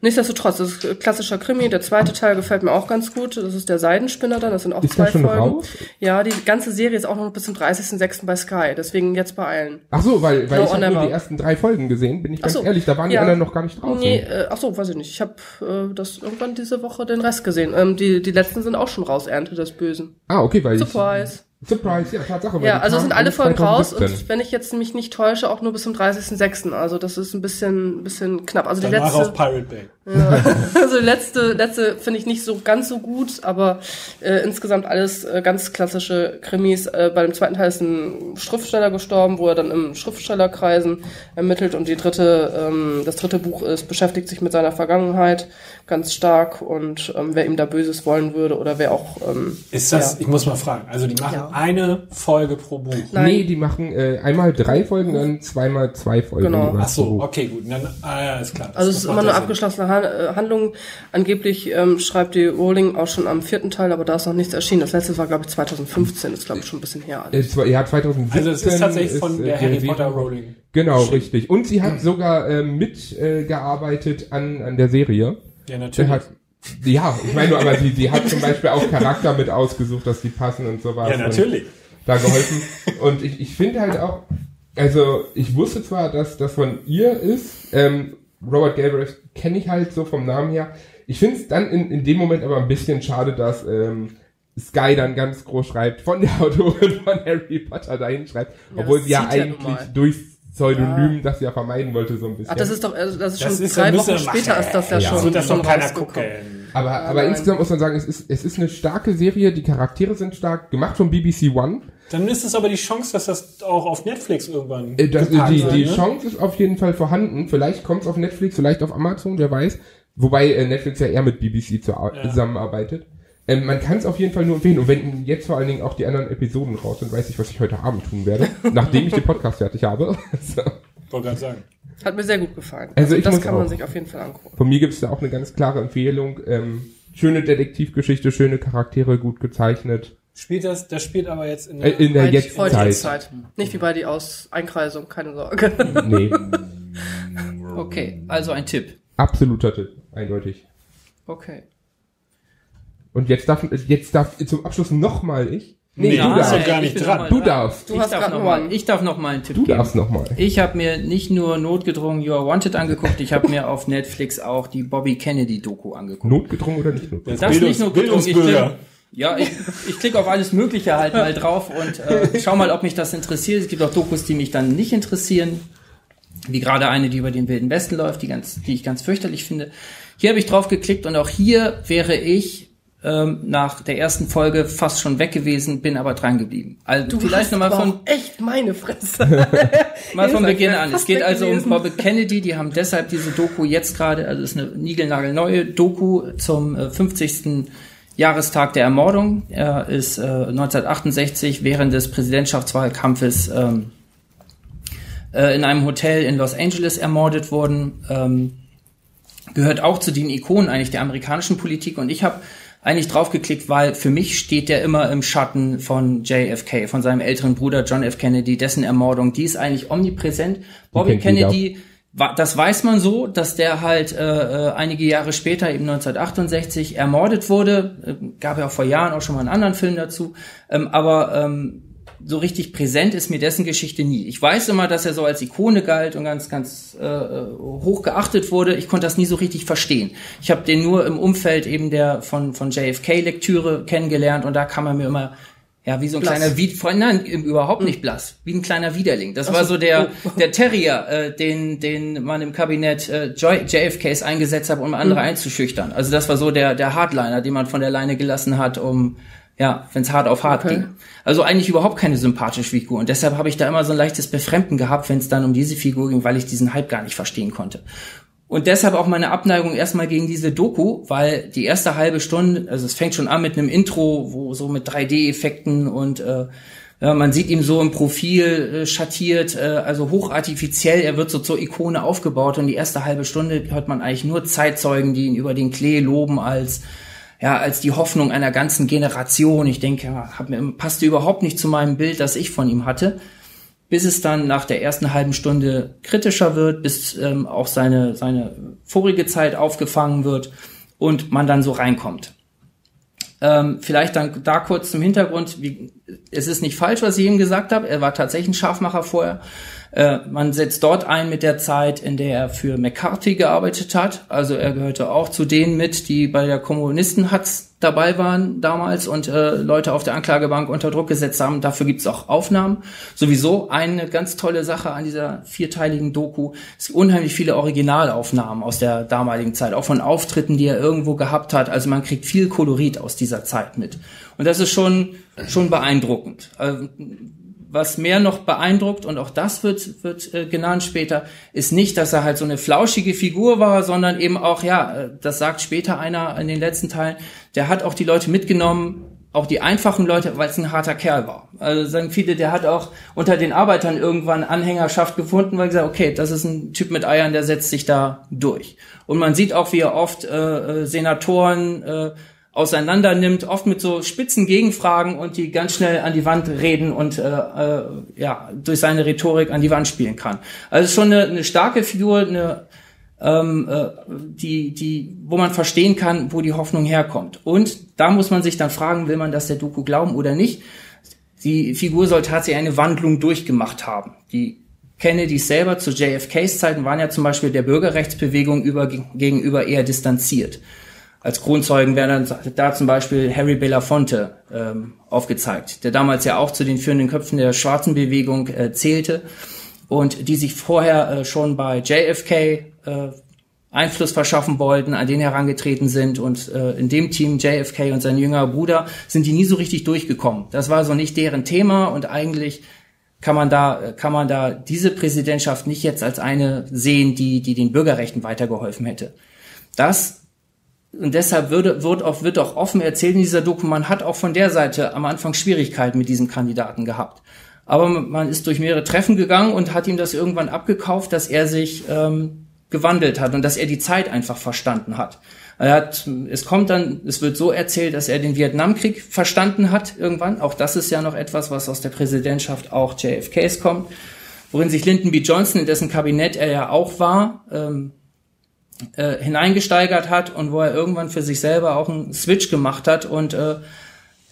Nichtsdestotrotz, das ist klassischer Krimi. Der zweite Teil gefällt mir auch ganz gut. Das ist der Seidenspinner dann. Das sind auch Ist zwei Folgen. raus? Ja, die ganze Serie ist auch noch bis zum 30.06. bei Sky. Deswegen jetzt beeilen. ach so, weil, weil No ich habe nur die ersten drei Folgen gesehen, bin ich ganz so, ehrlich, da waren die ja. anderen noch gar nicht draußen. Nee, äh, ach so, weiß ich nicht. Ich habe äh, das irgendwann diese Woche den Rest gesehen. Ähm, die, die letzten sind auch schon raus, Ernte des Bösen. Ah, okay, weil Surprise. ich... Surprise, ja, Tatsache. Ja, also sind alle Folgen raus 2017. und wenn ich jetzt mich nicht täusche, auch nur bis zum 30.06. Also das ist ein bisschen, bisschen knapp. Also die Danach letzte. auf Pirate Bay. Ja. Also die letzte, letzte finde ich nicht so ganz so gut, aber äh, insgesamt alles äh, ganz klassische Krimis. Äh, bei dem zweiten Teil ist ein Schriftsteller gestorben, wo er dann im Schriftstellerkreisen ermittelt und die dritte, ähm, das dritte Buch ist, beschäftigt sich mit seiner Vergangenheit ganz stark und ähm, wer ihm da Böses wollen würde oder wer auch ähm, Ist das, Ja. ich muss mal fragen, also die machen Ja. Eine Folge pro Buch. Nein. Nee, die machen äh, einmal drei Folgen, dann zweimal zwei Folgen. Genau. Ach so, okay, gut. Dann, ah, ja, ist klar. Das- Also es ist immer eine abgeschlossene Han äh, Handlung. Angeblich ähm, schreibt die Rowling auch schon am vierten Teil, aber da ist noch nichts erschienen. Das letzte war, glaube ich, 2015. Das ist, glaube ich, schon ein bisschen her. Äh, zwei- ja, 2017 Also es ist tatsächlich von ist, der äh, Harry Serie- Potter Rowling. Genau, richtig. Und sie hat sogar äh, mitgearbeitet äh, gearbeitet an, an der Serie. Ja, Sie natürlich. Ja, ich meine nur, aber sie, sie hat zum Beispiel auch Charakter mit ausgesucht, dass die passen und sowas. ja, Und natürlich. da geholfen. Und ich, ich finde halt auch, also ich wusste zwar, dass das von ihr ist, ähm, Robert Galbraith kenne ich halt so vom Namen her. Ich finde es dann in, in dem Moment aber ein bisschen schade, dass ähm, Sky dann ganz groß schreibt, von der Autorin von Harry Potter dahin schreibt, ja, obwohl sie ja eigentlich durch Pseudonym, ja. das sie ja vermeiden wollte, so ein bisschen. Ach, das ist doch, also das ist das schon ist drei Wochen später ist das ja, ja. schon. So, das schon keiner gucken. Aber, aber nein. insgesamt muss man sagen, es ist, es ist eine starke Serie, die Charaktere sind stark, gemacht von BBC One. Dann ist es aber die Chance, dass das auch auf Netflix irgendwann äh, das, Die, sein, die ne? Chance ist auf jeden Fall vorhanden. Vielleicht kommt es auf Netflix, vielleicht auf Amazon, wer weiß. Wobei äh, Netflix ja eher mit BBC zusammenarbeitet. Ähm, man kann es auf jeden Fall nur empfehlen. Und wenn jetzt vor allen Dingen auch die anderen Episoden raus sind, weiß ich, was ich heute Abend tun werde, nachdem ich den Podcast fertig habe. so. Wollte gerade sagen. Hat mir sehr gut gefallen. Also, also ich das kann man sich auf jeden Fall angucken. Von mir gibt es da auch eine ganz klare Empfehlung. Ähm, schöne Detektivgeschichte, schöne Charaktere, gut gezeichnet. Spielt das, das spielt aber jetzt in der, äh, in der Jetztzeit. Zeit. Nicht wie bei die aus Einkreisung, keine Sorge. Nee. okay, also ein Tipp. Absoluter Tipp, eindeutig. Okay. Und jetzt darf, jetzt darf zum Abschluss nochmal ich. Nee, nee du darfst doch gar nicht dran. Du darfst. Du ich hast darf noch mal, Ich darf noch mal einen Tipp du geben. Du darfst noch mal. Ich habe mir nicht nur notgedrungen You Are Wanted angeguckt, ich habe mir auf Netflix auch die Bobby Kennedy Doku angeguckt. Notgedrungen oder nicht notgedrungen? Das, das nicht notgedrungen. Ich klick, ja, ich, ich klicke auf alles Mögliche halt mal drauf und äh, schau mal, ob mich das interessiert. Es gibt auch Dokus, die mich dann nicht interessieren. Wie gerade eine, die über den Wilden Westen läuft, die, ganz, die ich ganz fürchterlich finde. Hier habe ich drauf geklickt und auch hier wäre ich ähm, nach der ersten Folge fast schon weg gewesen, bin aber dran geblieben. Also du vielleicht nochmal von echt meine Fresse. mal von Beginn an. Es geht also um Bobby Kennedy. Die haben deshalb diese Doku jetzt gerade, also es ist eine niegelnagelneue Doku zum äh, 50. Jahrestag der Ermordung. Er ist äh, 1968 während des Präsidentschaftswahlkampfes ähm, äh, in einem Hotel in Los Angeles ermordet worden. Ähm, gehört auch zu den Ikonen eigentlich der amerikanischen Politik. Und ich habe eigentlich draufgeklickt, weil für mich steht der immer im Schatten von JFK, von seinem älteren Bruder John F. Kennedy, dessen Ermordung. Die ist eigentlich omnipräsent. Bobby Kennedy, das weiß man so, dass der halt äh, äh einige Jahre später, eben 1968, ermordet wurde. Äh, gab ja auch vor Jahren auch schon mal einen anderen Film dazu. Ähm, aber ähm, so richtig präsent ist mir dessen Geschichte nie. Ich weiß immer, dass er so als Ikone galt und ganz, ganz äh, hoch geachtet wurde. Ich konnte das nie so richtig verstehen. Ich habe den nur im Umfeld eben der von, von JFK-Lektüre kennengelernt und da kam er mir immer ja, wie so ein blass. kleiner Wied nein, überhaupt nicht blass, wie ein kleiner Widerling. Das Ach war so der oh. der Terrier, äh, den den man im Kabinett äh, JFKs eingesetzt hat, um andere mhm. einzuschüchtern. Also das war so der der Hardliner, den man von der Leine gelassen hat, um ja, wenn es hart auf hart okay. ging. Also eigentlich überhaupt keine sympathische Figur. Und deshalb habe ich da immer so ein leichtes Befremden gehabt, wenn es dann um diese Figur ging, weil ich diesen Hype gar nicht verstehen konnte. Und deshalb auch meine Abneigung erstmal gegen diese Doku, weil die erste halbe Stunde, also es fängt schon an mit einem Intro, wo so mit 3D-Effekten und äh, ja, man sieht ihn so im Profil äh, schattiert, äh, also hochartifiziell, er wird so zur Ikone aufgebaut und die erste halbe Stunde hört man eigentlich nur Zeitzeugen, die ihn über den Klee loben als ja, als die Hoffnung einer ganzen Generation. Ich denke, hab mir, passte überhaupt nicht zu meinem Bild, das ich von ihm hatte. Bis es dann nach der ersten halben Stunde kritischer wird, bis ähm, auch seine, seine vorige Zeit aufgefangen wird und man dann so reinkommt. Ähm, vielleicht dann da kurz zum Hintergrund. Wie, es ist nicht falsch, was ich ihm gesagt habe. Er war tatsächlich ein Scharfmacher vorher. Äh, man setzt dort ein mit der Zeit, in der er für McCarthy gearbeitet hat. Also er gehörte auch zu denen mit, die bei der Kommunisten-Hatz dabei waren damals und äh, Leute auf der Anklagebank unter Druck gesetzt haben. Dafür gibt's auch Aufnahmen. Sowieso eine ganz tolle Sache an dieser vierteiligen Doku. Es gibt unheimlich viele Originalaufnahmen aus der damaligen Zeit, auch von Auftritten, die er irgendwo gehabt hat. Also man kriegt viel Kolorit aus dieser Zeit mit. Und das ist schon, schon beeindruckend. Also, was mehr noch beeindruckt, und auch das wird, wird äh, genannt später, ist nicht, dass er halt so eine flauschige Figur war, sondern eben auch, ja, äh, das sagt später einer in den letzten Teilen, der hat auch die Leute mitgenommen, auch die einfachen Leute, weil es ein harter Kerl war. Also sagen viele, der hat auch unter den Arbeitern irgendwann Anhängerschaft gefunden, weil gesagt, okay, das ist ein Typ mit Eiern, der setzt sich da durch. Und man sieht auch, wie er oft äh, äh Senatoren äh, auseinander nimmt, oft mit so spitzen Gegenfragen und die ganz schnell an die Wand reden und äh, äh, ja durch seine Rhetorik an die Wand spielen kann. Also schon eine, eine starke Figur, eine ähm, äh, die die wo man verstehen kann, wo die Hoffnung herkommt. Und da muss man sich dann fragen, will man das der Doku glauben oder nicht? Die Figur soll tatsächlich eine Wandlung durchgemacht haben. Die Kennedys selber zu JFKs Zeiten waren ja zum Beispiel der Bürgerrechtsbewegung über, gegenüber eher distanziert. Als Kronzeugen werden da zum Beispiel Harry Belafonte ähm, aufgezeigt, der damals ja auch zu den führenden Köpfen der schwarzen Bewegung äh, zählte und die sich vorher äh, schon bei JFK äh, Einfluss verschaffen wollten, an den herangetreten sind und äh, in dem Team JFK und sein jüngerer Bruder sind die nie so richtig durchgekommen. Das war so nicht deren Thema und eigentlich kann man da kann man da diese Präsidentschaft nicht jetzt als eine sehen, die die den Bürgerrechten weitergeholfen hätte. Das und deshalb würde, wird, auch, wird auch offen erzählt in dieser Doku, man hat auch von der Seite am Anfang Schwierigkeiten mit diesem Kandidaten gehabt. Aber man ist durch mehrere Treffen gegangen und hat ihm das irgendwann abgekauft, dass er sich ähm, gewandelt hat und dass er die Zeit einfach verstanden hat. Er hat, es kommt dann, es wird so erzählt, dass er den Vietnamkrieg verstanden hat irgendwann. Auch das ist ja noch etwas, was aus der Präsidentschaft auch JFKs kommt, worin sich Lyndon B. Johnson, in dessen Kabinett er ja auch war, ähm, äh, hineingesteigert hat und wo er irgendwann für sich selber auch einen Switch gemacht hat und äh,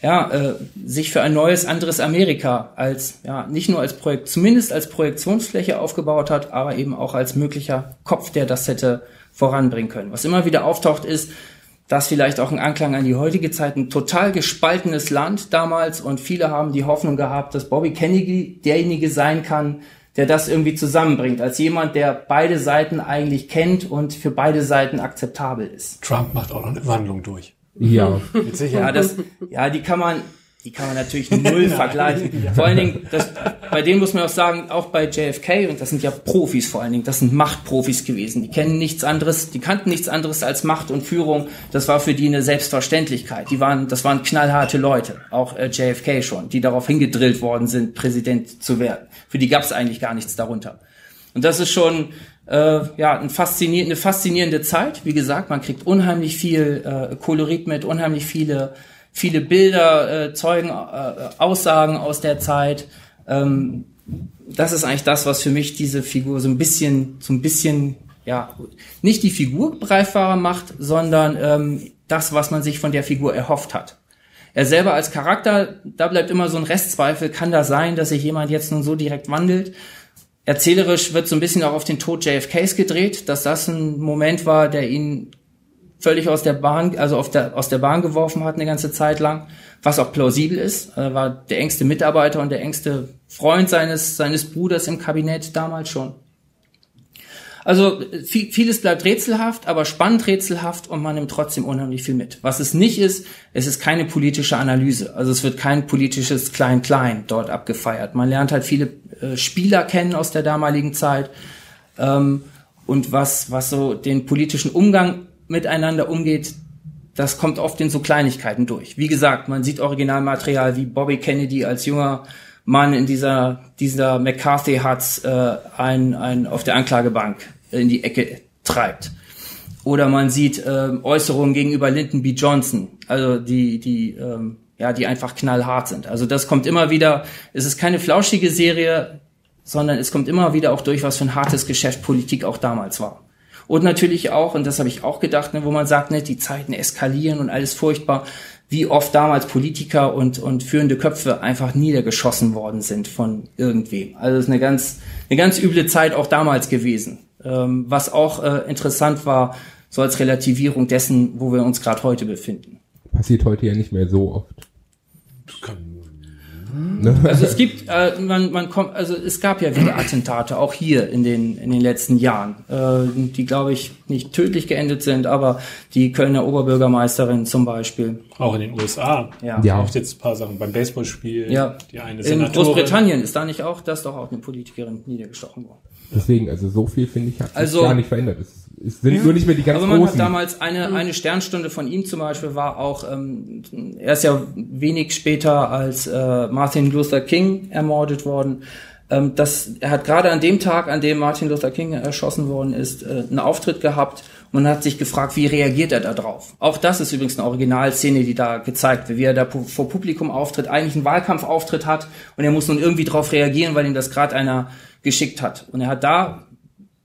ja, äh, sich für ein neues, anderes Amerika als, ja, nicht nur als Projekt, zumindest als Projektionsfläche aufgebaut hat, aber eben auch als möglicher Kopf, der das hätte voranbringen können. Was immer wieder auftaucht ist, dass vielleicht auch ein Anklang an die heutige Zeit ein total gespaltenes Land damals und viele haben die Hoffnung gehabt, dass Bobby Kennedy derjenige sein kann, der das irgendwie zusammenbringt, als jemand, der beide Seiten eigentlich kennt und für beide Seiten akzeptabel ist. Trump macht auch noch eine Wandlung durch. Ja. Mit Sicherheit. Ja, das, ja, die kann man, die kann man natürlich null vergleichen. Vor allen Dingen, das, bei denen muss man auch sagen, auch bei JFK, und das sind ja Profis vor allen Dingen, das sind Machtprofis gewesen. Die kennen nichts anderes, die kannten nichts anderes als Macht und Führung. Das war für die eine Selbstverständlichkeit. Die waren, das waren knallharte Leute, auch äh, JFK schon, die darauf hingedrillt worden sind, Präsident zu werden. Für die gab es eigentlich gar nichts darunter. Und das ist schon äh, ja ein faszinier eine faszinierende Zeit. Wie gesagt, man kriegt unheimlich viel äh, Kolorit mit, unheimlich viele viele Bilder, äh, Zeugen, äh, Aussagen aus der Zeit. Ähm, das ist eigentlich das, was für mich diese Figur so ein bisschen, so ein bisschen, ja, nicht die Figur greifbarer macht, sondern ähm, das, was man sich von der Figur erhofft hat. Er selber als Charakter, da bleibt immer so ein Restzweifel, kann da sein, dass sich jemand jetzt nun so direkt wandelt? Erzählerisch wird so ein bisschen auch auf den Tod JFKs gedreht, dass das ein Moment war, der ihn völlig aus der Bahn, also auf der, aus der Bahn geworfen hat eine ganze Zeit lang, was auch plausibel ist. Er war der engste Mitarbeiter und der engste Freund seines, seines Bruders im Kabinett damals schon. Also viel, vieles bleibt rätselhaft, aber spannend rätselhaft und man nimmt trotzdem unheimlich viel mit. Was es nicht ist, es ist keine politische Analyse. Also es wird kein politisches Klein-Klein dort abgefeiert. Man lernt halt viele äh, Spieler kennen aus der damaligen Zeit ähm, und was, was so den politischen Umgang miteinander umgeht, das kommt oft in so Kleinigkeiten durch. Wie gesagt, man sieht Originalmaterial wie Bobby Kennedy als junger Mann in dieser, dieser McCarthy Hutz äh, ein, ein auf der Anklagebank in die Ecke treibt. Oder man sieht äh, Äußerungen gegenüber Lyndon B. Johnson, also die, die, ähm, ja, die einfach knallhart sind. Also das kommt immer wieder, es ist keine flauschige Serie, sondern es kommt immer wieder auch durch, was für ein hartes Geschäft Politik auch damals war. Und natürlich auch, und das habe ich auch gedacht, ne, wo man sagt, ne, die Zeiten eskalieren und alles furchtbar, wie oft damals Politiker und, und führende Köpfe einfach niedergeschossen worden sind von irgendwem. Also es ist eine ganz, eine ganz üble Zeit auch damals gewesen. Ähm, was auch äh, interessant war, so als Relativierung dessen, wo wir uns gerade heute befinden. Passiert heute ja nicht mehr so oft. Kann Ne? Also es gibt, äh, man, man kommt, also es gab ja wieder Attentate, auch hier in den, in den letzten Jahren, äh, die, glaube ich, nicht tödlich geendet sind, aber die Kölner Oberbürgermeisterin zum Beispiel. Auch in den USA. Ja. Ja. Auch jetzt ein paar Sachen beim Baseballspiel. Ja. Die eine In Senatorin. Großbritannien ist da nicht auch, das ist doch auch eine Politikerin niedergestochen worden. Deswegen, also so viel finde ich, hat sich Also- gar nicht verändert. Es, es sind nur nicht mehr die ganz Aber man hat großen. damals eine, eine Sternstunde von ihm zum Beispiel war auch, ähm, er ist ja wenig später als äh, Martin Luther King ermordet worden. Ähm, das, er hat gerade an dem Tag, an dem Martin Luther King erschossen worden ist, äh, einen Auftritt gehabt und hat sich gefragt, wie reagiert er da drauf. Auch das ist übrigens eine Originalszene, die da gezeigt wird, wie er da pu- vor Publikum auftritt, eigentlich einen Wahlkampfauftritt hat und er muss nun irgendwie drauf reagieren, weil ihm das gerade einer geschickt hat. Und er hat da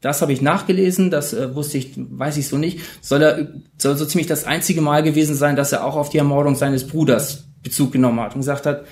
das habe ich nachgelesen, das äh, wusste ich, weiß ich so nicht. Soll er soll so ziemlich das einzige Mal gewesen sein, dass er auch auf die Ermordung seines Bruders Bezug genommen hat und gesagt hat,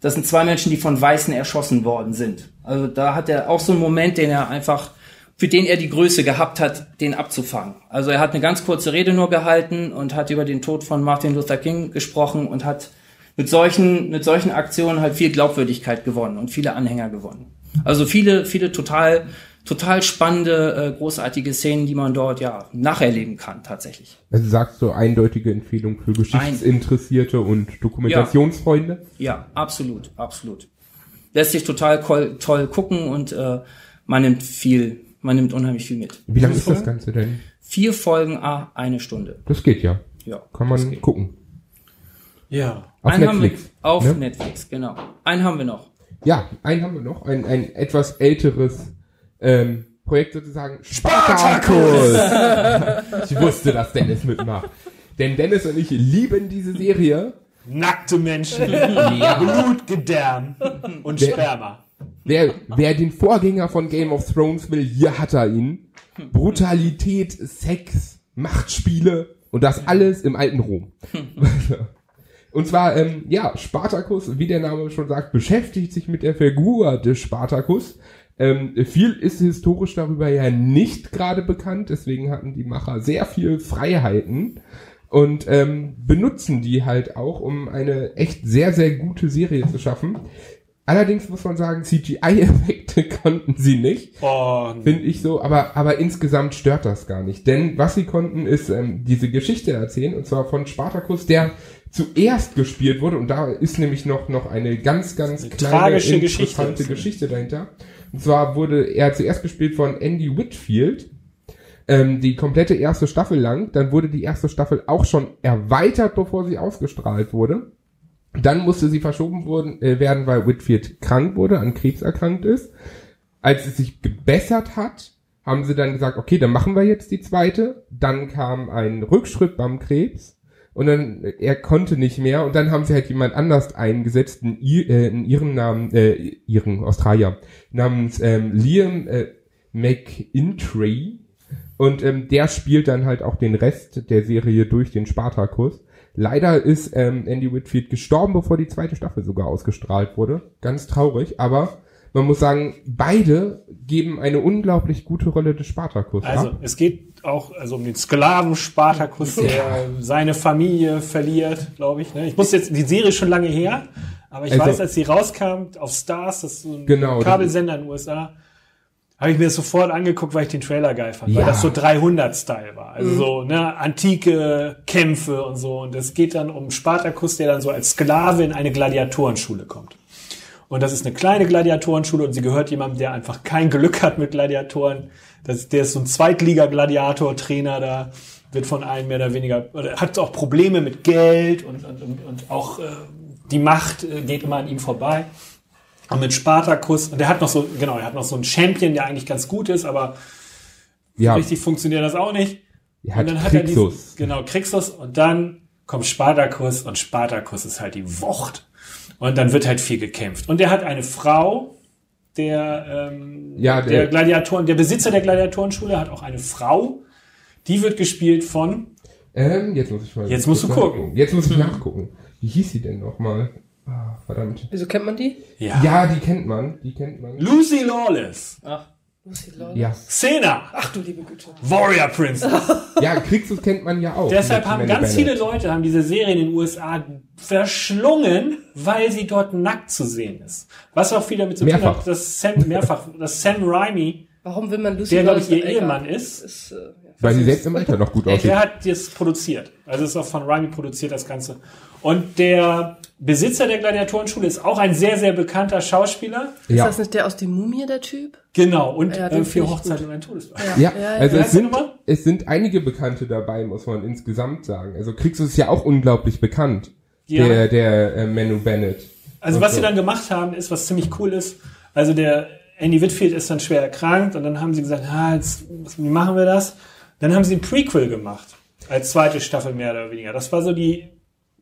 das sind zwei Menschen, die von Weißen erschossen worden sind. Also da hat er auch so einen Moment, den er einfach, für den er die Größe gehabt hat, den abzufangen. Also er hat eine ganz kurze Rede nur gehalten und hat über den Tod von Martin Luther King gesprochen und hat mit solchen, mit solchen Aktionen halt viel Glaubwürdigkeit gewonnen und viele Anhänger gewonnen. Also viele, viele total, total spannende, äh, großartige Szenen, die man dort ja nacherleben kann, tatsächlich. Also sagst du eindeutige Empfehlung für Geschichtsinteressierte Ein und Dokumentationsfreunde? Ja, ja, absolut, absolut. Lässt sich total toll gucken und äh, man nimmt viel man nimmt unheimlich viel mit. Wie lang ist das Ganze denn? Vier Folgen, ah, eine Stunde. Das geht ja. Ja. Kann man gucken. Ja. Auf einen Netflix. Wir, auf ne? Netflix, genau. Einen haben wir noch. Ja, einen haben wir noch. Ein, ein etwas älteres ähm, Projekt sozusagen. Spartacus! ich wusste, dass Dennis mitmacht. Denn Dennis und ich lieben diese Serie. Nackte Menschen, ja. Blutgedärm und Sperma. Wer, wer den Vorgänger von Game of Thrones will, hier hat er ihn. Brutalität, Sex, Machtspiele und das alles im alten Rom. Und zwar, ähm, ja, Spartacus, wie der Name schon sagt, beschäftigt sich mit der Figur des Spartacus. Ähm, viel ist historisch darüber ja nicht gerade bekannt, deswegen hatten die Macher sehr viel Freiheiten und ähm, benutzen die halt auch, um eine echt sehr, sehr gute Serie zu schaffen. Allerdings muss man sagen, CGI-Effekte konnten sie nicht. Oh. Finde ich so, aber, aber insgesamt stört das gar nicht. Denn was sie konnten, ist ähm, diese Geschichte erzählen, und zwar von Spartacus, der zuerst gespielt wurde, und da ist nämlich noch, noch eine ganz, ganz eine kleine, tragische interessante Geschichte. Geschichte dahinter. Und zwar wurde er zuerst gespielt von Andy Whitfield, ähm, die komplette erste Staffel lang. Dann wurde die erste Staffel auch schon erweitert, bevor sie ausgestrahlt wurde. Dann musste sie verschoben worden, äh, werden, weil Whitfield krank wurde, an Krebs erkrankt ist. Als es sich gebessert hat, haben sie dann gesagt, okay, dann machen wir jetzt die zweite. Dann kam ein Rückschritt beim Krebs und dann äh, er konnte nicht mehr und dann haben sie halt jemand anders eingesetzt in, äh, in ihrem Namen, äh, ihren Australier namens ähm, Liam äh, McIntry und ähm, der spielt dann halt auch den Rest der Serie durch den Spartakus. Leider ist ähm, Andy Whitfield gestorben, bevor die zweite Staffel sogar ausgestrahlt wurde. Ganz traurig, aber man muss sagen, beide geben eine unglaublich gute Rolle des Spartakus. Also ab. es geht auch also um den Sklaven Spartakus, der ja. seine Familie verliert, glaube ich. Ne? Ich muss jetzt die Serie ist schon lange her, aber ich also, weiß, als sie rauskam auf Stars, das ist so ein genau, Kabelsender in den USA, habe ich mir das sofort angeguckt, weil ich den Trailer geil fand, ja. weil das so 300-Style war. Also mhm. so, ne, antike Kämpfe und so. Und es geht dann um Spartacus, der dann so als Sklave in eine Gladiatorenschule kommt. Und das ist eine kleine Gladiatorenschule und sie gehört jemandem, der einfach kein Glück hat mit Gladiatoren. Das, der ist so ein Zweitliga-Gladiator-Trainer da, wird von allen mehr oder weniger, oder hat auch Probleme mit Geld und, und, und auch äh, die Macht äh, geht immer an ihm vorbei. Und mit Spartacus, und der hat noch so, genau, er hat noch so einen Champion, der eigentlich ganz gut ist, aber ja. richtig funktioniert das auch nicht. Er und dann hat Krixus. er diesen, genau, Krixus, und dann kommt Spartacus, und Spartacus ist halt die Wucht. Und dann wird halt viel gekämpft. Und er hat eine Frau, der, ähm, ja, der, der Gladiatoren, der Besitzer der Gladiatorenschule hat auch eine Frau, die wird gespielt von. Ähm, jetzt muss ich mal. Jetzt musst du gucken. Jetzt muss ich nachgucken. Wie hieß sie denn nochmal? Ah, verdammt. Wieso kennt man die? Ja. ja, die kennt man. Die kennt man. Lucy Lawless. Ach. Lucy Lawless. Ja. Xena. Ach du liebe Güte. Warrior Princess. ja, Kriegsfuß kennt man ja auch. Deshalb haben ganz Bennett. viele Leute haben diese Serie in den USA verschlungen, weil sie dort nackt zu sehen ist. Was auch viel damit zu tun hat, dass Sam, mehrfach, dass Sam Raimi Warum will man Lucy Der, glaube ich, ihr Ehemann ist. ist äh, ja. Weil sie selbst im Alter noch gut aussieht. Er hat das produziert. Also es ist auch von Raimi produziert, das Ganze. Und der Besitzer der Gladiatorenschule ist auch ein sehr, sehr bekannter Schauspieler. Ist ja. das nicht der aus dem Mumie, der Typ? Genau, und ja, äh, für Hochzeit und ein Todesfall. Ja, ja, also es sind, es sind einige Bekannte dabei, muss man insgesamt sagen. Also Kriegs ist ja auch unglaublich bekannt, der, der äh, Manu Bennett. Also was so. sie dann gemacht haben, ist, was ziemlich cool ist, also der Andy Whitfield ist dann schwer erkrankt und dann haben sie gesagt, ah, jetzt, wie machen wir das? Dann haben sie ein Prequel gemacht, als zweite Staffel mehr oder weniger. Das war so die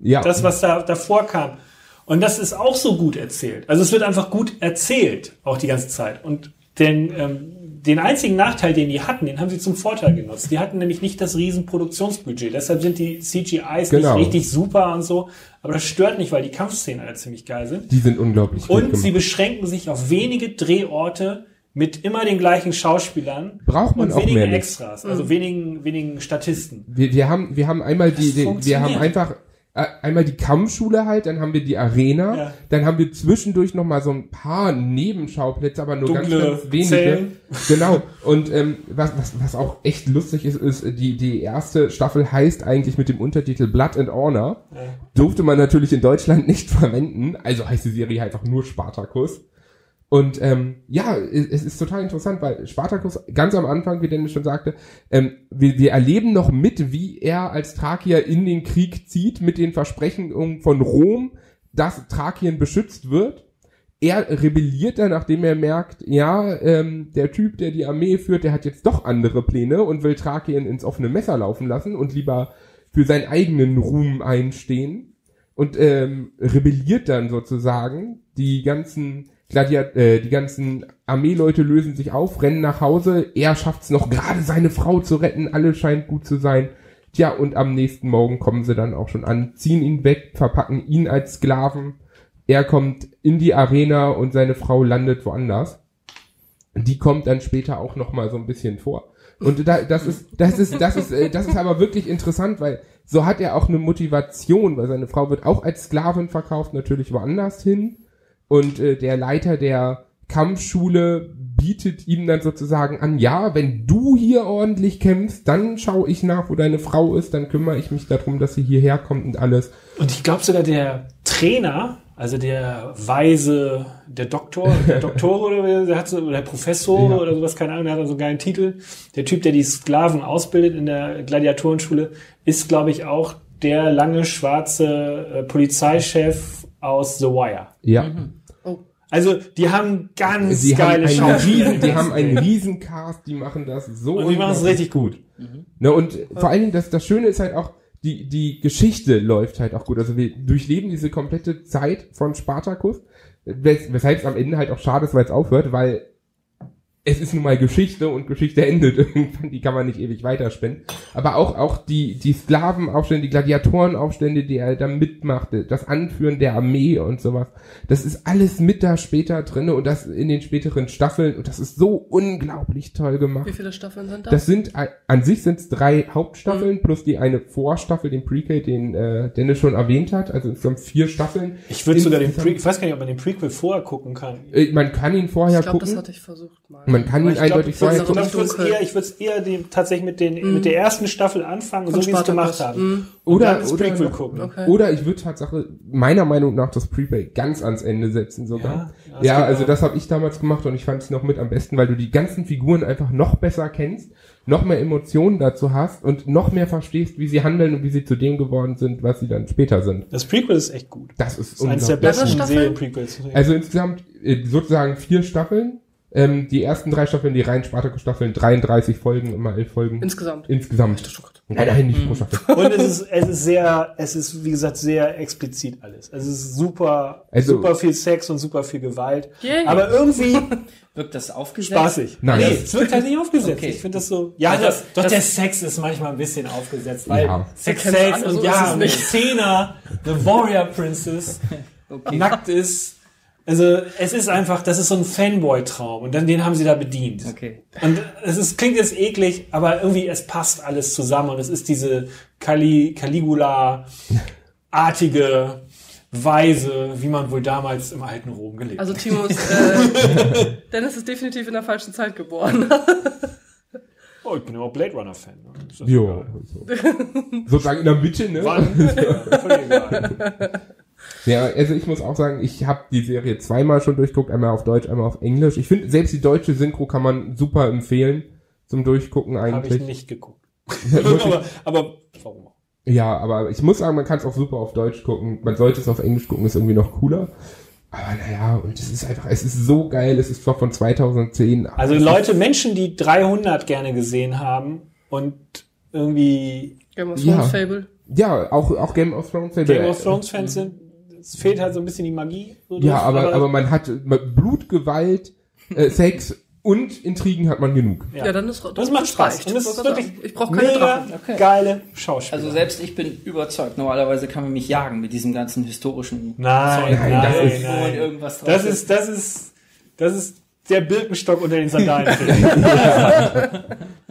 ja. Das, was da davor kam. Und das ist auch so gut erzählt. Also es wird einfach gut erzählt, auch die ganze Zeit. Und den, ähm, den einzigen Nachteil, den die hatten, den haben sie zum Vorteil genutzt. Die hatten nämlich nicht das riesen Produktionsbudget. Deshalb sind die CGIs genau. nicht richtig super und so. Aber das stört nicht, weil die Kampfszenen alle ziemlich geil sind. Die sind unglaublich Und sie beschränken sich auf wenige Drehorte mit immer den gleichen Schauspielern Braucht man und auch wenigen mehr. Extras, also wenigen, wenigen Statisten. Wir, wir haben, wir haben einmal die, die wir haben einfach einmal die Kampfschule halt, dann haben wir die Arena, Ja. dann haben wir zwischendurch noch mal so ein paar Nebenschauplätze, aber nur Dunkle ganz, ganz wenige. Zellen. Genau. Und ähm, was, was, was auch echt lustig ist, ist die die erste Staffel heißt eigentlich mit dem Untertitel Blood and Honor. Durfte man natürlich in Deutschland nicht verwenden, also heißt die Serie einfach nur Spartacus. Und ähm, ja, es ist total interessant, weil Spartacus ganz am Anfang, wie Dennis schon sagte, ähm, wir, wir erleben noch mit, wie er als Thrakier in den Krieg zieht, mit den Versprechungen von Rom, dass Thrakien beschützt wird. Er rebelliert dann, nachdem er merkt, ja, ähm, der Typ, der die Armee führt, der hat jetzt doch andere Pläne und will Thrakien ins offene Messer laufen lassen und lieber für seinen eigenen Ruhm einstehen und ähm, rebelliert dann sozusagen. Die ganzen Gladiat äh, die ganzen Armeeleute lösen sich auf, rennen nach Hause. Er schafft's noch gerade seine Frau zu retten. Alles scheint gut zu sein. Tja, und am nächsten Morgen kommen sie dann auch schon an, ziehen ihn weg, verpacken ihn als Sklaven. Er kommt in die Arena und seine Frau landet woanders. Die kommt dann später auch noch mal so ein bisschen vor. Und da, das ist, das ist, das ist, äh, das ist aber wirklich interessant, weil so hat er auch eine Motivation, weil seine Frau wird auch als Sklavin verkauft, natürlich woanders hin. Und äh, der Leiter der Kampfschule bietet ihm dann sozusagen an, ja, wenn du hier ordentlich kämpfst, dann schaue ich nach, wo deine Frau ist, dann kümmere ich mich darum, dass sie hierher kommt und alles. Und ich glaube sogar der Trainer, also der Weise, der Doktor, der Doktor oder der hat so, oder der Professor Ja. oder sowas, keine Ahnung, der hat so einen geilen Titel. Der Typ, der die Sklaven ausbildet in der Gladiatorenschule, ist, glaube ich, auch der lange schwarze äh, Polizeichef aus The Wire. Ja. Oh. Also, die haben ganz Sie haben, geile einen Schauspieler. riesen, die haben einen Riesencast, die machen das so Und die machen es richtig gut. Ne, und vor allen Dingen, das, das Schöne ist halt auch, die, die Geschichte läuft halt auch gut. Also wir durchleben diese komplette Zeit von Spartacus, wes weshalb es am Ende halt auch schade ist, weil es aufhört, weil es ist nun mal Geschichte und Geschichte endet irgendwann, die kann man nicht ewig weiterspinnen. Aber auch, auch die, die Sklavenaufstände, die Gladiatorenaufstände, die er da mitmachte, das Anführen der Armee und sowas, das ist alles mit da später drinne und das in den späteren Staffeln und das ist so unglaublich toll gemacht. Wie viele Staffeln sind das? Das sind äh, an sich sind es drei Hauptstaffeln plus die eine Vorstaffel, den Prequel, den äh, Dennis schon erwähnt hat. Also insgesamt vier Staffeln. Ich würde sogar den Prequel, ich weiß gar nicht, ob man den Prequel vorher gucken kann. Äh, man kann ihn vorher ich glaube, das gucken. hatte ich versucht mal. Man kann Aber ihn ich glaub, eindeutig würd's- vorher ich gucken. glaub, ich würde es eher, ich würde es eher dem, tatsächlich mit, den, mit der ersten Staffel anfangen, so wie es gemacht haben. Und Oder- oder gucken. Okay. Oder ich würde Tatsache meiner Meinung nach das Prequel ganz ans Ende setzen sogar. Ja, Ja, also auch. das habe ich damals gemacht und ich fand es noch mit am besten, weil du die ganzen Figuren einfach noch besser kennst, noch mehr Emotionen dazu hast und noch mehr verstehst, wie sie handeln und wie sie zu dem geworden sind, was sie dann später sind. Das Prequel ist echt gut. Das ist Das ist eines der besten? Serienprequels. Also insgesamt äh, sozusagen vier Staffeln. Ähm, die ersten drei Staffeln, die rein Spartacus-Staffeln, 33 Folgen, immer elf Folgen. Insgesamt. Insgesamt. Nein, nein, nicht pro Staffel. Und es ist, es ist sehr, es ist, wie gesagt, sehr explizit alles. Es ist super, Also- super viel Sex und super viel Gewalt. Yay. Aber irgendwie Wirkt das aufgesetzt? spaßig. Nein. Nee, es wird halt nicht aufgesetzt. Okay. Ich finde das so, ja, Also, das, doch das- der Sex ist manchmal ein bisschen aufgesetzt, weil Ja. Sex alle, und ja, und. Xena, The Warrior Princess, nackt ist. Also, es ist einfach, das ist so ein Fanboy-Traum und dann den haben sie da bedient. Okay. Und es ist, klingt jetzt eklig, aber irgendwie es passt alles zusammen und es ist diese Cali, Caligula-artige Weise, wie man wohl damals im alten Rom gelebt Also hat. Timo ist, äh, Dennis ist definitiv in der falschen Zeit geboren. Oh, ich bin immer Blade Runner-Fan. Ne? Ist das Jo. So. Sozusagen in der Mitte, ne? Wann? Ja. Ja, also ich muss auch sagen, ich habe die Serie zweimal schon durchguckt, einmal auf Deutsch, einmal auf Englisch. Ich finde, selbst die deutsche Synchro kann man super empfehlen zum Durchgucken Habe ich eigentlich. nicht geguckt. Aber, aber warum auch? Ja, aber ich muss sagen, man kann es auch super auf Deutsch gucken. Man sollte es auf Englisch gucken, ist irgendwie noch cooler. Aber naja, und es ist einfach, es ist so geil, es ist zwar von 2010. aber Also Leute, Menschen, die 300 gerne gesehen haben und irgendwie Game of Ja. Thrones Fable. Ist, ja, auch, auch Game of Thrones. Game of Thrones Fans sind, es fehlt halt so ein bisschen die Magie. So Ja, drauf, aber, aber man hat Blut, Gewalt, äh, Sex und Intrigen hat man genug. Ja. Ja, dann ist das macht Spaß. Und es Ich ist wirklich Ich brauche keine mega Drachen. Okay. geile Schauspieler. Also selbst ich bin überzeugt. Normalerweise kann man mich jagen mit diesem ganzen historischen Nein, Zeug, nein, das irgendwo ist- und irgendwas das ist, das ist, das ist der Birkenstock unter den Sandalen.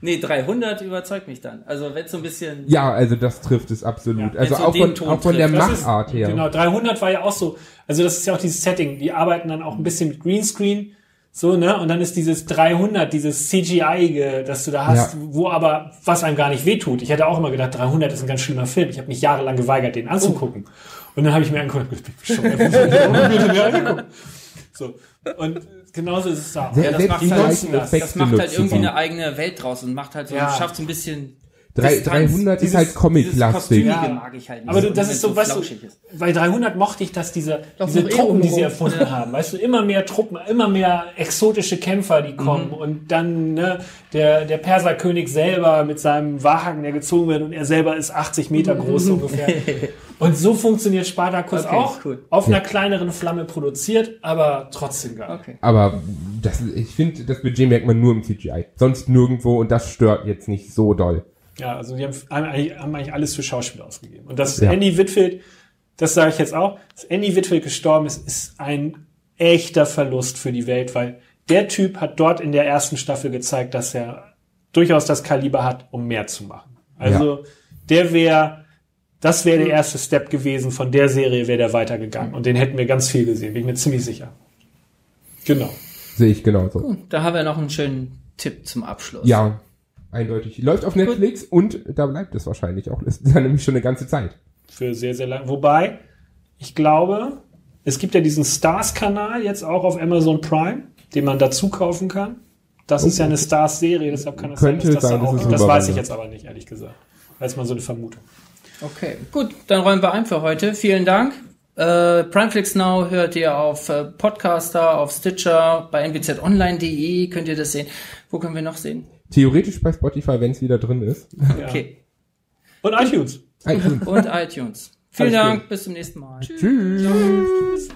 Nee, 300 überzeugt mich dann. Also wenn so ein bisschen. Ja, also das trifft es absolut. Ja, also auch von, Ton auch von der Machart her. Genau, 300 war ja auch so. Also das ist ja auch dieses Setting. Die arbeiten dann auch ein bisschen mit Greenscreen. So, ne? Und dann ist dieses 300, dieses CGI, das du da hast, Ja. wo aber, was einem gar nicht wehtut. Ich hätte auch immer gedacht, 300 ist ein ganz schlimmer Film. Ich habe mich jahrelang geweigert, den anzugucken. Und dann habe ich mir angeguckt, ich bin bescheuert, wie soll ich den mir angucken? So. Und genauso ist es da. Ja, das Selbst macht halt, das, das macht halt irgendwie eine eigene Welt draus und macht halt so, Ja. schafft so ein bisschen. Distanz. 300 ist Dieses- halt Dieses Comic-lastig. Ja. mag ich halt nicht. Aber du, so, das ist so, weißt du, ist. bei 300 mochte ich, dass diese, Doch diese Truppen, die sie erfunden haben, weißt du, immer mehr Truppen, immer mehr exotische Kämpfer, die kommen und dann ne, der, der Perserkönig selber mit seinem Wagen, der gezogen wird und er selber ist 80 Meter groß so ungefähr. Und so funktioniert Spartacus Okay, auch, cool. auf einer kleineren Flamme produziert, aber trotzdem geil. Okay. Aber das, ich finde, das Budget merkt man nur im CGI. Sonst nirgendwo und das stört jetzt nicht so doll. Ja, also die haben, haben, eigentlich, haben eigentlich alles für Schauspieler ausgegeben. Und dass Ja. Andy Whitfield, das sage ich jetzt auch, dass Andy Whitfield gestorben ist, ist ein echter Verlust für die Welt, weil der Typ hat dort in der ersten Staffel gezeigt, dass er durchaus das Kaliber hat, um mehr zu machen. Also der wäre, das wäre der erste Step gewesen. Von der Serie wäre der weitergegangen. Und den hätten wir ganz viel gesehen, bin ich mir ziemlich sicher. Genau. Sehe ich genauso. Da haben wir noch einen schönen Tipp zum Abschluss. Ja, eindeutig. Läuft auf Netflix und da bleibt es wahrscheinlich auch. Das ist ja nämlich schon eine ganze Zeit. für sehr, sehr lang. Wobei, ich glaube, es gibt ja diesen Stars-Kanal jetzt auch auf Amazon Prime, den man dazu kaufen kann. Das ist ja eine Stars-Serie, deshalb kann es Könnte sein, dass das sein, da auch gibt. Das weiß ich jetzt aber nicht, ehrlich gesagt. Das ist mal so eine Vermutung. Okay, gut, dann räumen wir ein für heute. Vielen Dank. Äh, Primeflix Now hört ihr auf äh, Podcaster, auf Stitcher, bei nwzonline.de könnt ihr das sehen. Wo können wir noch sehen? Theoretisch bei Spotify, wenn es wieder drin ist. Okay. Und iTunes. iTunes. Und iTunes. Vielen Alles Dank, bis zum nächsten Mal. Tschüss.